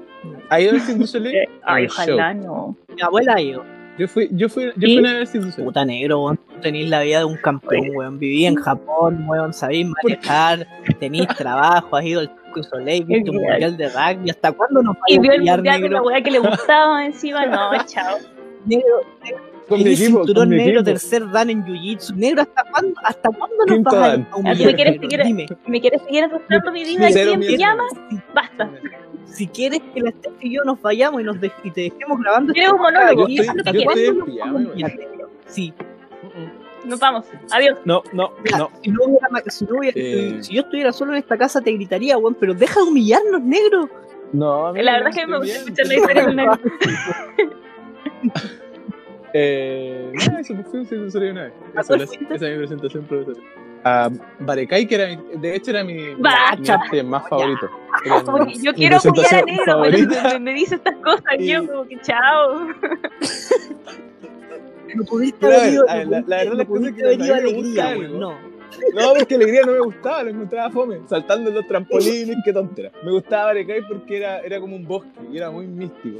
¿Ha ido al Cirque du Soleil? Eh, Ay, Un ojalá no. Mi abuela ha ido. Yo fui, yo fui, yo ¿Y? fui una vez Cirque du Soleil. Puta negro, weón. Tenís la vida de un campeón, weón. Viví en Japón, weón. Sabís manejar, tenís trabajo, has ido al Cirque du Soleil, viste un mundial de rugby. ¿Hasta cuándo nos Y vamos vio a el pillar, mundial de la negro? wea que le gustaba encima, no, chao. Negro, Con mi equipo, cinturón con mi negro, equipo. tercer dan en Jiu-Jitsu. Negro, ¿hasta cuándo, hasta cuándo nos Quinto vas a, dan. a humillar, me quieres negro? seguir- Dime, ¿Me quieres seguir arrastrando mi vida aquí en pijama? Basta. si quieres que la Steph y yo nos vayamos y, nos de- y te dejemos grabando Quieres un esta monólogo, Yo haz lo ¿hasta que estoy, yo estoy pijama? Sí, Nos vamos. Adiós. No, no, Mira, no. Si, no hubiera si, no hubiera- Eh. si yo estuviera solo en esta casa te gritaría, weón, pero deja de humillarnos, negro. No, a mí La verdad es que me gusta escuchar la historia del negro. Eh, no, eso fue un Soleil una vez. ¿A Esa, cuál la- esa es mi presentación profesora. A Barecay, que era mi, de hecho era mi, Bacha. mi arte más favorito. Era mi- yo quiero apoyar a negro, me, me dice estas cosas y yo como que chao. No pudiste haber ido, la- la verdad no pudiste que haber a ido alegría, no. No, porque alegría no me gustaba, lo encontraba fome, saltando en los trampolines, qué tontera. Me gustaba Barecay porque era, era como un bosque y era muy místico.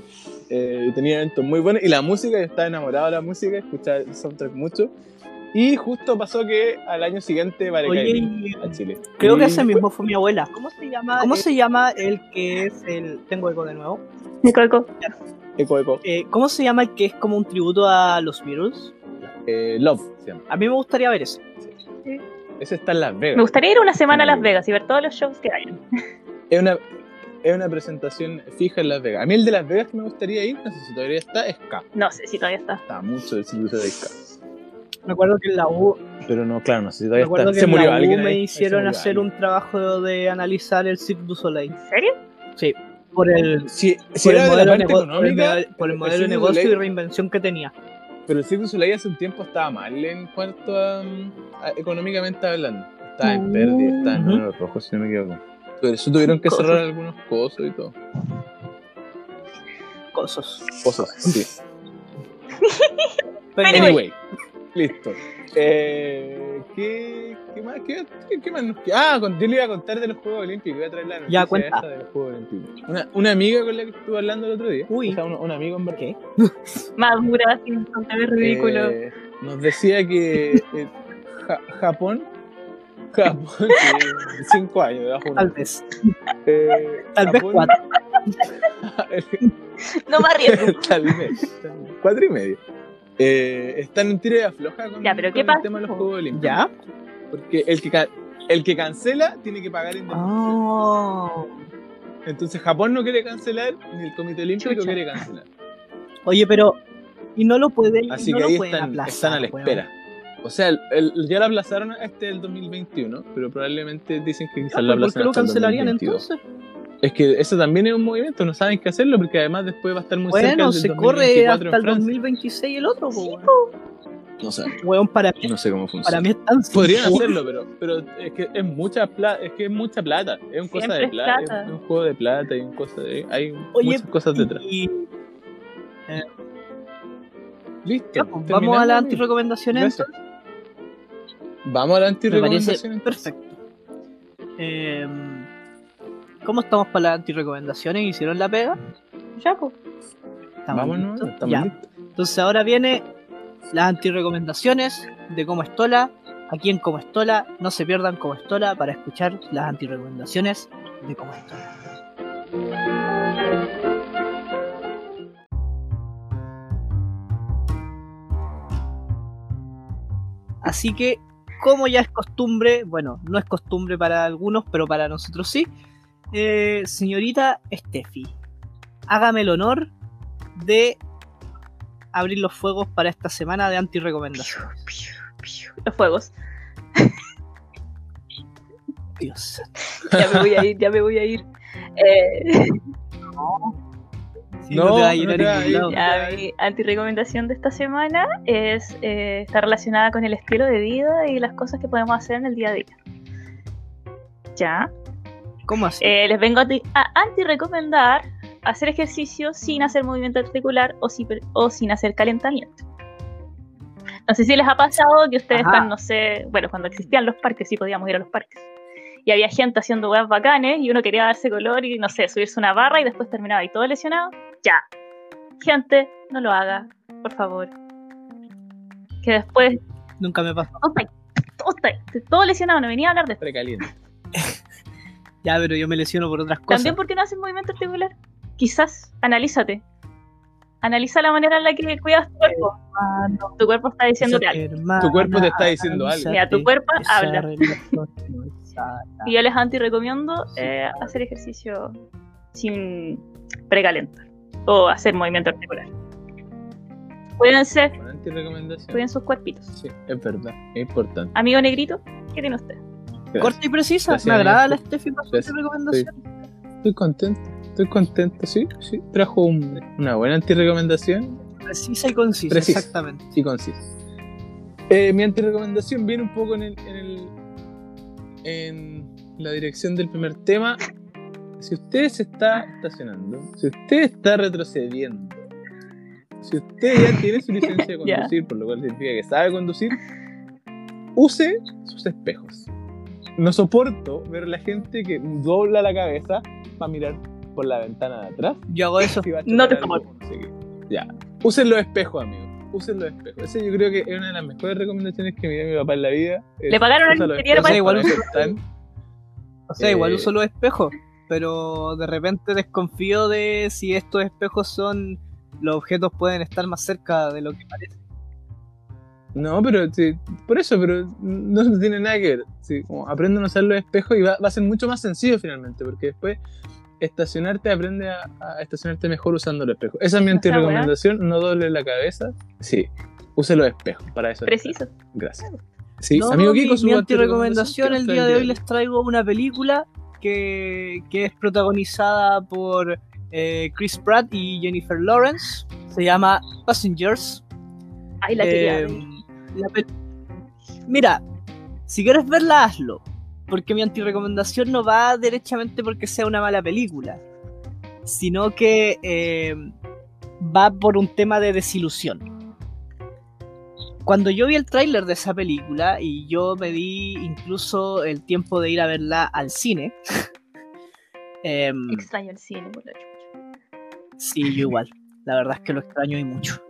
Eh, y tenía eventos muy buenos y la música, yo estaba enamorado de la música, escuchaba el soundtrack mucho. Y justo pasó que al año siguiete Oye, Barecaimín y- a Chile. creo que Y ese fue- mismo fue mi abuela. ¿Cómo se llama? ¿Cómo se llama el que es el. Tengo eco de nuevo. Eco, eco. Eco, eco. Eh, ¿Cómo se llama el que es como un tributo a los Beatles? Eh, Love se llama. A mí me gustaría ver eso. Ese está en Las Vegas. Me gustaría ir una semana a Las Vegas y ver todos los shows que hay. Es una, es una presentación fija en Las Vegas. A mí el de Las Vegas que me gustaría ir, no sé si todavía está, es K. No sé si todavía está. Está mucho el circuito de K. Me acuerdo que en la U, Pero no, claro, no sé si todavía está. que Se en murió la U alguien. me ahí. hicieron murió hacer alguien. un trabajo de analizar el Cirque du Soleil. ¿En serio? Sí, por el, Si, si por el era de la parte económica, por el modelo de negocio y reinvención que tenía. Pero el Cirque du Soleil hace un tiempo estaba mal en cuanto a, a- económicamente hablando. Estaba en pérdida, estaba en números rojos, si no me equivoco. Por eso tuvieron que Cosas. cerrar algunos cosos y todo. Cosas. Cosas, sí. Pero Anyway. Anyway, listo. Eh, ¿qué, qué más? ¿Qué, qué, qué más nos queda? Ah, con- yo le iba a contar de los Juegos Olímpicos. Voy a traer la noticia Ya, cuenta. esa de los Juegos Olímpicos. Una, una amiga con la que estuve hablando el otro día. Uy. O sea, un, un amigo en verdad. ¿Qué? Madura, sin tonterías ridículo. Eh, nos decía que eh, Ja- Japón. Japón, que cinco años debajo de una- Tal vez. Eh, Tal vez Japón- cuatro. No me arriesgo. tal vez. tal vez. Cuatro y medio. Eh, están en tiro de afloja con, Ya, pero con ¿qué el pasa? tema de los Juegos Olímpicos. ¿Ya? Porque el que, el que cancela tiene que pagar indemnización. Oh. Entonces Japón no quiere cancelar, ni el Comité Olímpico Chucha. quiere cancelar. Oye, pero. Y no lo pueden. Así no que ahí están, aplazar, están a la espera. O sea, el- el- ya lo aplazaron a este del 2021, pero probablemente dicen que quizás Ah, lo ¿Por qué lo hasta el cancelarían 2022. entonces? Es que eso también es un movimiento, no saben qué hacerlo, porque además después va a estar muy cerca Bueno, del se 2024 corre hasta el Francia. 2026 el otro, po, weón. No sé, Weón, para mí, no sé cómo funciona. para mí es tan Podrían simple. hacerlo, pero, pero es que es mucha plata, es que es mucha plata, es un cosa de plata, plata. es un juego de plata y un cosa de, hay Oye, muchas cosas detrás. Y, Listo. ya, pues, vamos terminamos, a las. Gracias. Vamos a la Me parece antirrecomendación. perfecto. Eh, ¿Cómo estamos para las antirrecomendaciones? ¿Hicieron la pega? Ya, pues. ¿Estamos Vámonos, listos? estamos Ya. listos. Entonces ahora viene las antirrecomendaciones de Como Estola. Aquí en Como Estola, no se pierdan Como Estola para escuchar las antirrecomendaciones de Como Estola. Así que, como ya es costumbre, bueno, no es costumbre para algunos, pero para nosotros sí, eh, señorita Steffi, hágame el honor de abrir los fuegos para esta semana de antirrecomendaciones. Los fuegos. Dios. Ya me voy a ir, ya me voy a ir. Eh, Sí, No, te va a no ir a te va a ningún ir. lado. ya, mi antirrecomendación de esta semana es eh, está relacionada con el estilo de vida y las cosas que podemos hacer en el día a día. Ya. ¿Cómo así? Eh, les vengo a, a anti-recomendar hacer ejercicio sin hacer movimiento articular o, si- o sin hacer calentamiento. No sé si les ha pasado que ustedes Ajá. están, no sé, bueno, cuando existían los parques, sí podíamos ir a los parques. Y había gente haciendo weas bacanes y uno quería darse color y, no sé, subirse una barra y después terminaba ahí todo lesionado. Ya. Gente, no lo haga, por favor. Que después, Nunca me pasó. todo, todo, todo lesionado, no venía a hablar de esto. Precaliente. Ya, pero yo me lesiono por otras cosas. También porque no haces movimiento articular. Quizás analízate. Analiza la manera en la que cuidas tu cuerpo. Tu cuerpo está diciéndote algo. Hermana, Tu cuerpo te está diciendo algo. Mira, tu cuerpo habla. Y yo les anti-recomiendo eh, hacer ejercicio sin precalentar o hacer movimiento articular. Cuídense, cuiden sus cuerpitos. Sí, es verdad, es importante. Amigo negrito, ¿qué tiene usted? Gracias. Corta y precisa. Gracias, me agrada la Steffi para Gracias. su recomendación. Estoy contento, estoy contento, sí, sí. Trajo un- una buena antirrecomendación Precisa y concisa, Precisa. exactamente. y concisa. Eh, mi antirrecomendación viene un poco en el, en el en la dirección del primer tema. Si usted se está estacionando, si usted está retrocediendo, si usted ya tiene su licencia de conducir, por lo cual significa que sabe conducir, use sus espejos. No soporto ver a la gente que dobla la cabeza para mirar por la ventana de atrás Yo hago eso. No te soporto. Ya. Usen los espejos, amigos. usen los espejos. Ese yo creo que es una de las mejores recomendaciones que me dio mi papá en la vida. es, Le pagaron al espejos para eso están. O sea, igual Eh, uso los espejos, pero de repente desconfío de si estos espejos son. Los objetos pueden estar más cerca de lo que parece. No, pero sí, por eso, pero no, tiene nada que ver. Sí, como aprenden a usar los espejos y va, va a ser mucho más sencillo finalmente, porque después estacionarte aprende a, a estacionarte mejor usando los espejos. Esa es mi antirecomendación, no doble la cabeza. Sí, use los espejos para eso. Preciso. Gracias. Sí, No, amigo mi, Kiko, su mi antirecomendación el ¿qué día de hoy les traigo una película que, que es protagonizada por eh, Chris Pratt y Jennifer Lawrence. Se llama Passengers. Ay, la quería Eh, ver. La Mira, si quieres verla, hazlo. Porque mi antirecomendación no va derechamente porque sea una mala película, sino que eh, va por un tema de desilusión. Cuando yo vi el tráiler de esa película y yo me di incluso el tiempo de ir a verla al cine, em, Extraño el cine, por la chucha. sí, yo igual. La verdad es que lo extraño y mucho.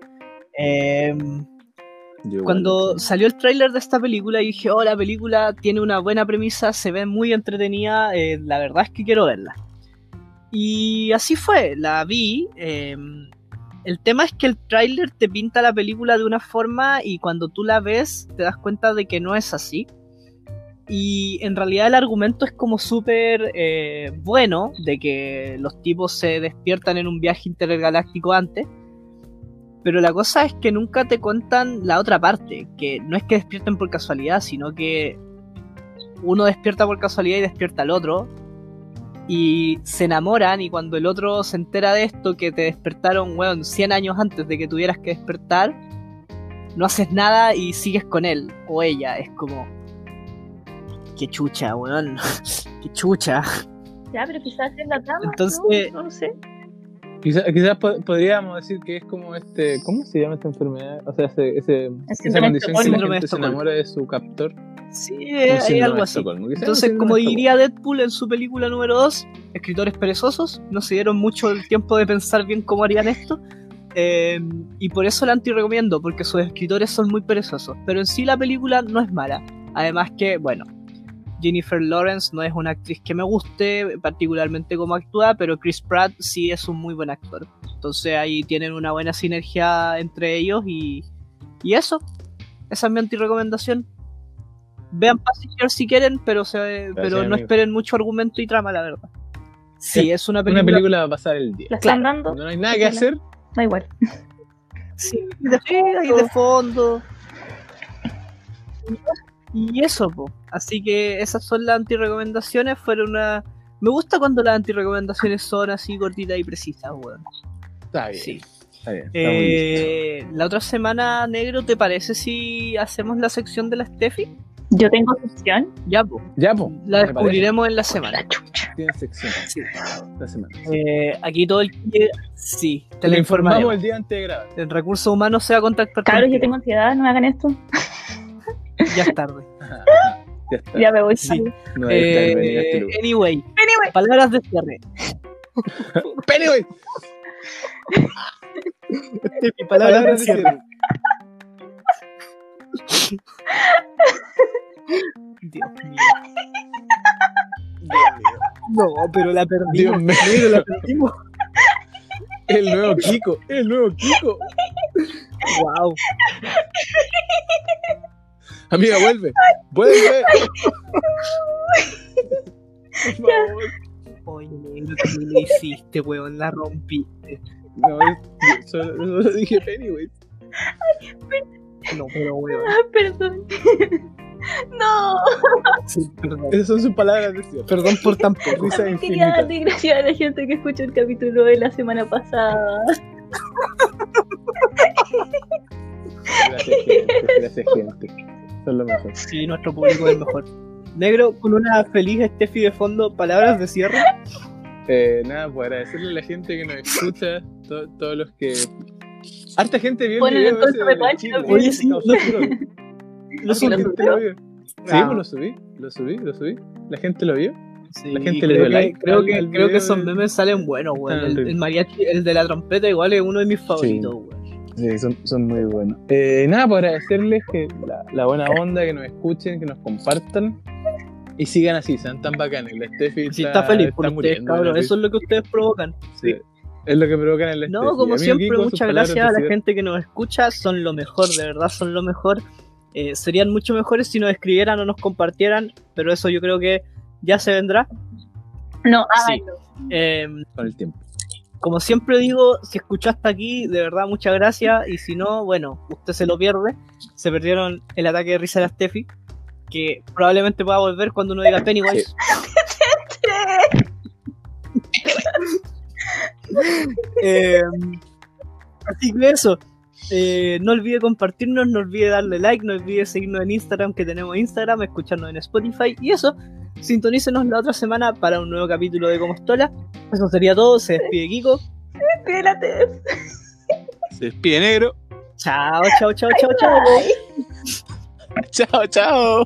Em, Yo igual, cuando sí. salió el tráiler de esta película, dije, oh, la película tiene una buena premisa, se ve muy entretenida, eh, la verdad es que quiero verla. Y así fue, la vi. eh, el tema es que el tráiler te pinta la película de una forma y cuando tú la ves te das cuenta de que no es así. Y en realidad el argumento es como súper eh, bueno, de que los tipos se despiertan en un viaje intergaláctico antes. Pero la cosa es que nunca te cuentan la otra parte, que no es que despierten por casualidad, sino que uno despierta por casualidad y despierta al otro. Y se enamoran y cuando el otro se entera de esto, que te despertaron, weón, 100 años antes de que tuvieras que despertar, no haces nada y sigues con él o ella. Es como... Qué chucha, weón. Qué chucha. Ya, pero quizás es la trama. Entonces- No, sé. Quizás quizás po- podríamos decir que es como este. ¿Cómo se llama esta enfermedad? O sea, ese, ese- esa condición que la gente se enamora de su captor. Sí, hay algo así. Entonces, como diría Deadpool en su película número 2, escritores perezosos, no se dieron mucho el tiempo de pensar bien cómo harían esto. eh, y por eso la anti-recomiendo, porque sus escritores son muy perezosos. Pero en sí la película no es mala. Además que, bueno, Jennifer Lawrence no es una actriz que me guste particularmente como actúa, pero Chris Pratt sí es un muy buen actor. Entonces ahí tienen una buena sinergia entre ellos y, y eso. Esa es mi anti-recomendación. Vean Passenger si quieren, pero, se, pero no amigo. esperen mucho argumento y trama, la verdad. Sí, es una Una película. película va a pasar el día. La están Claro, dando. No hay nada que hacer, Da igual. Sí, de fondo, y de fondo. Y eso, po. Así que esas son las antirecomendaciones. Fueron una. Me gusta cuando las antirecomendaciones son así cortitas y precisas, weón. está bien. Sí. Está bien. está. Eh, la otra semana, negro, ¿te parece si hacemos la sección de la Steffi? Yo tengo sección. Ya, po. Ya, pues. La descubriremos en la semana. La chucha. Tiene sección Sí. la semana. Eh, aquí todo el. Sí, te Te lo lo informamos el día antes de grabar. El recurso humano se va a contactar Cabros, yo tengo ansiedad, no me hagan esto. Ya es tarde. Ya está. Ya me voy. Sí. No Eh, este lugar. anyway, Anyway. palabras de cierre. Pennywise. Steffi, Palabras de cierre. Dios mío. No, pero la perdimos. Dios mío. la perdimos. El nuevo Kiko. El nuevo Kiko. Wow. Amiga, vuelve. Vuelve. Por favor. Oye, negro, tú lo hiciste, weón, la rompiste. No, es- solo, solo dije Pennywise. No, pero weón. Ah, perdón. no. Sí, perdón. Esas son sus palabras de cierre. Perdón por tan. Risa Quería infinita. darle gracias a la gente que escuchó el capítulo de la semana pasada. Gracias, gente. Gracias, gente. Son lo mejor. Sí, nuestro público es el mejor. Negro, con una feliz Steffi de fondo, palabras de cierre. Eh, nada, pues agradecerle a la gente que nos escucha, to- todos los que. Harta gente vio el video el ese de Chile. Oye, sí, lo- subí. gente lo vio. Sí, Ah. pues lo subí, lo subí, lo subí. La gente lo vio. Sí, La gente le dio like creo que, creo que video esos memes salen buenos, weón. Ah, El, mariachi, el de la trompeta igual es uno de mis favoritos, weón. Sí, son, son muy buenos. Eh, nada, por agradecerles que la, la buena onda, que nos escuchen, que nos compartan. Y sigan así, sean tan bacanes. La Steffi Si está feliz por ustedes, muriendo, cabrón. Eso es lo que ustedes provocan. Sí. Es lo que provocan en la No, Steffi. como siempre, Kiko, muchas gracias a la gente que nos escucha. Son lo mejor, de verdad, son lo mejor. Eh, serían mucho mejores si nos escribieran o nos compartieran, pero eso yo creo que ya se vendrá. No, Sí. háganlo. Eh, Con el tiempo. Como siempre digo, si escuchaste aquí, de verdad, muchas gracias. Y si no, bueno, usted se lo pierde. Se perdieron el ataque de risa de la Steffi, que probablemente pueda volver cuando uno diga Pennywise. Eh, así que eso. Eh, no olvide compartirnos, no olvide darle like, no olvide seguirnos en Instagram, que tenemos Instagram, escucharnos en Spotify y eso. Sintonícenos la otra semana para un nuevo capítulo de Como Estola. Eso sería todo. Se despide Kiko. Espérate. Se despide negro. Chao, chao, chao, chao, chao. Chao, chao.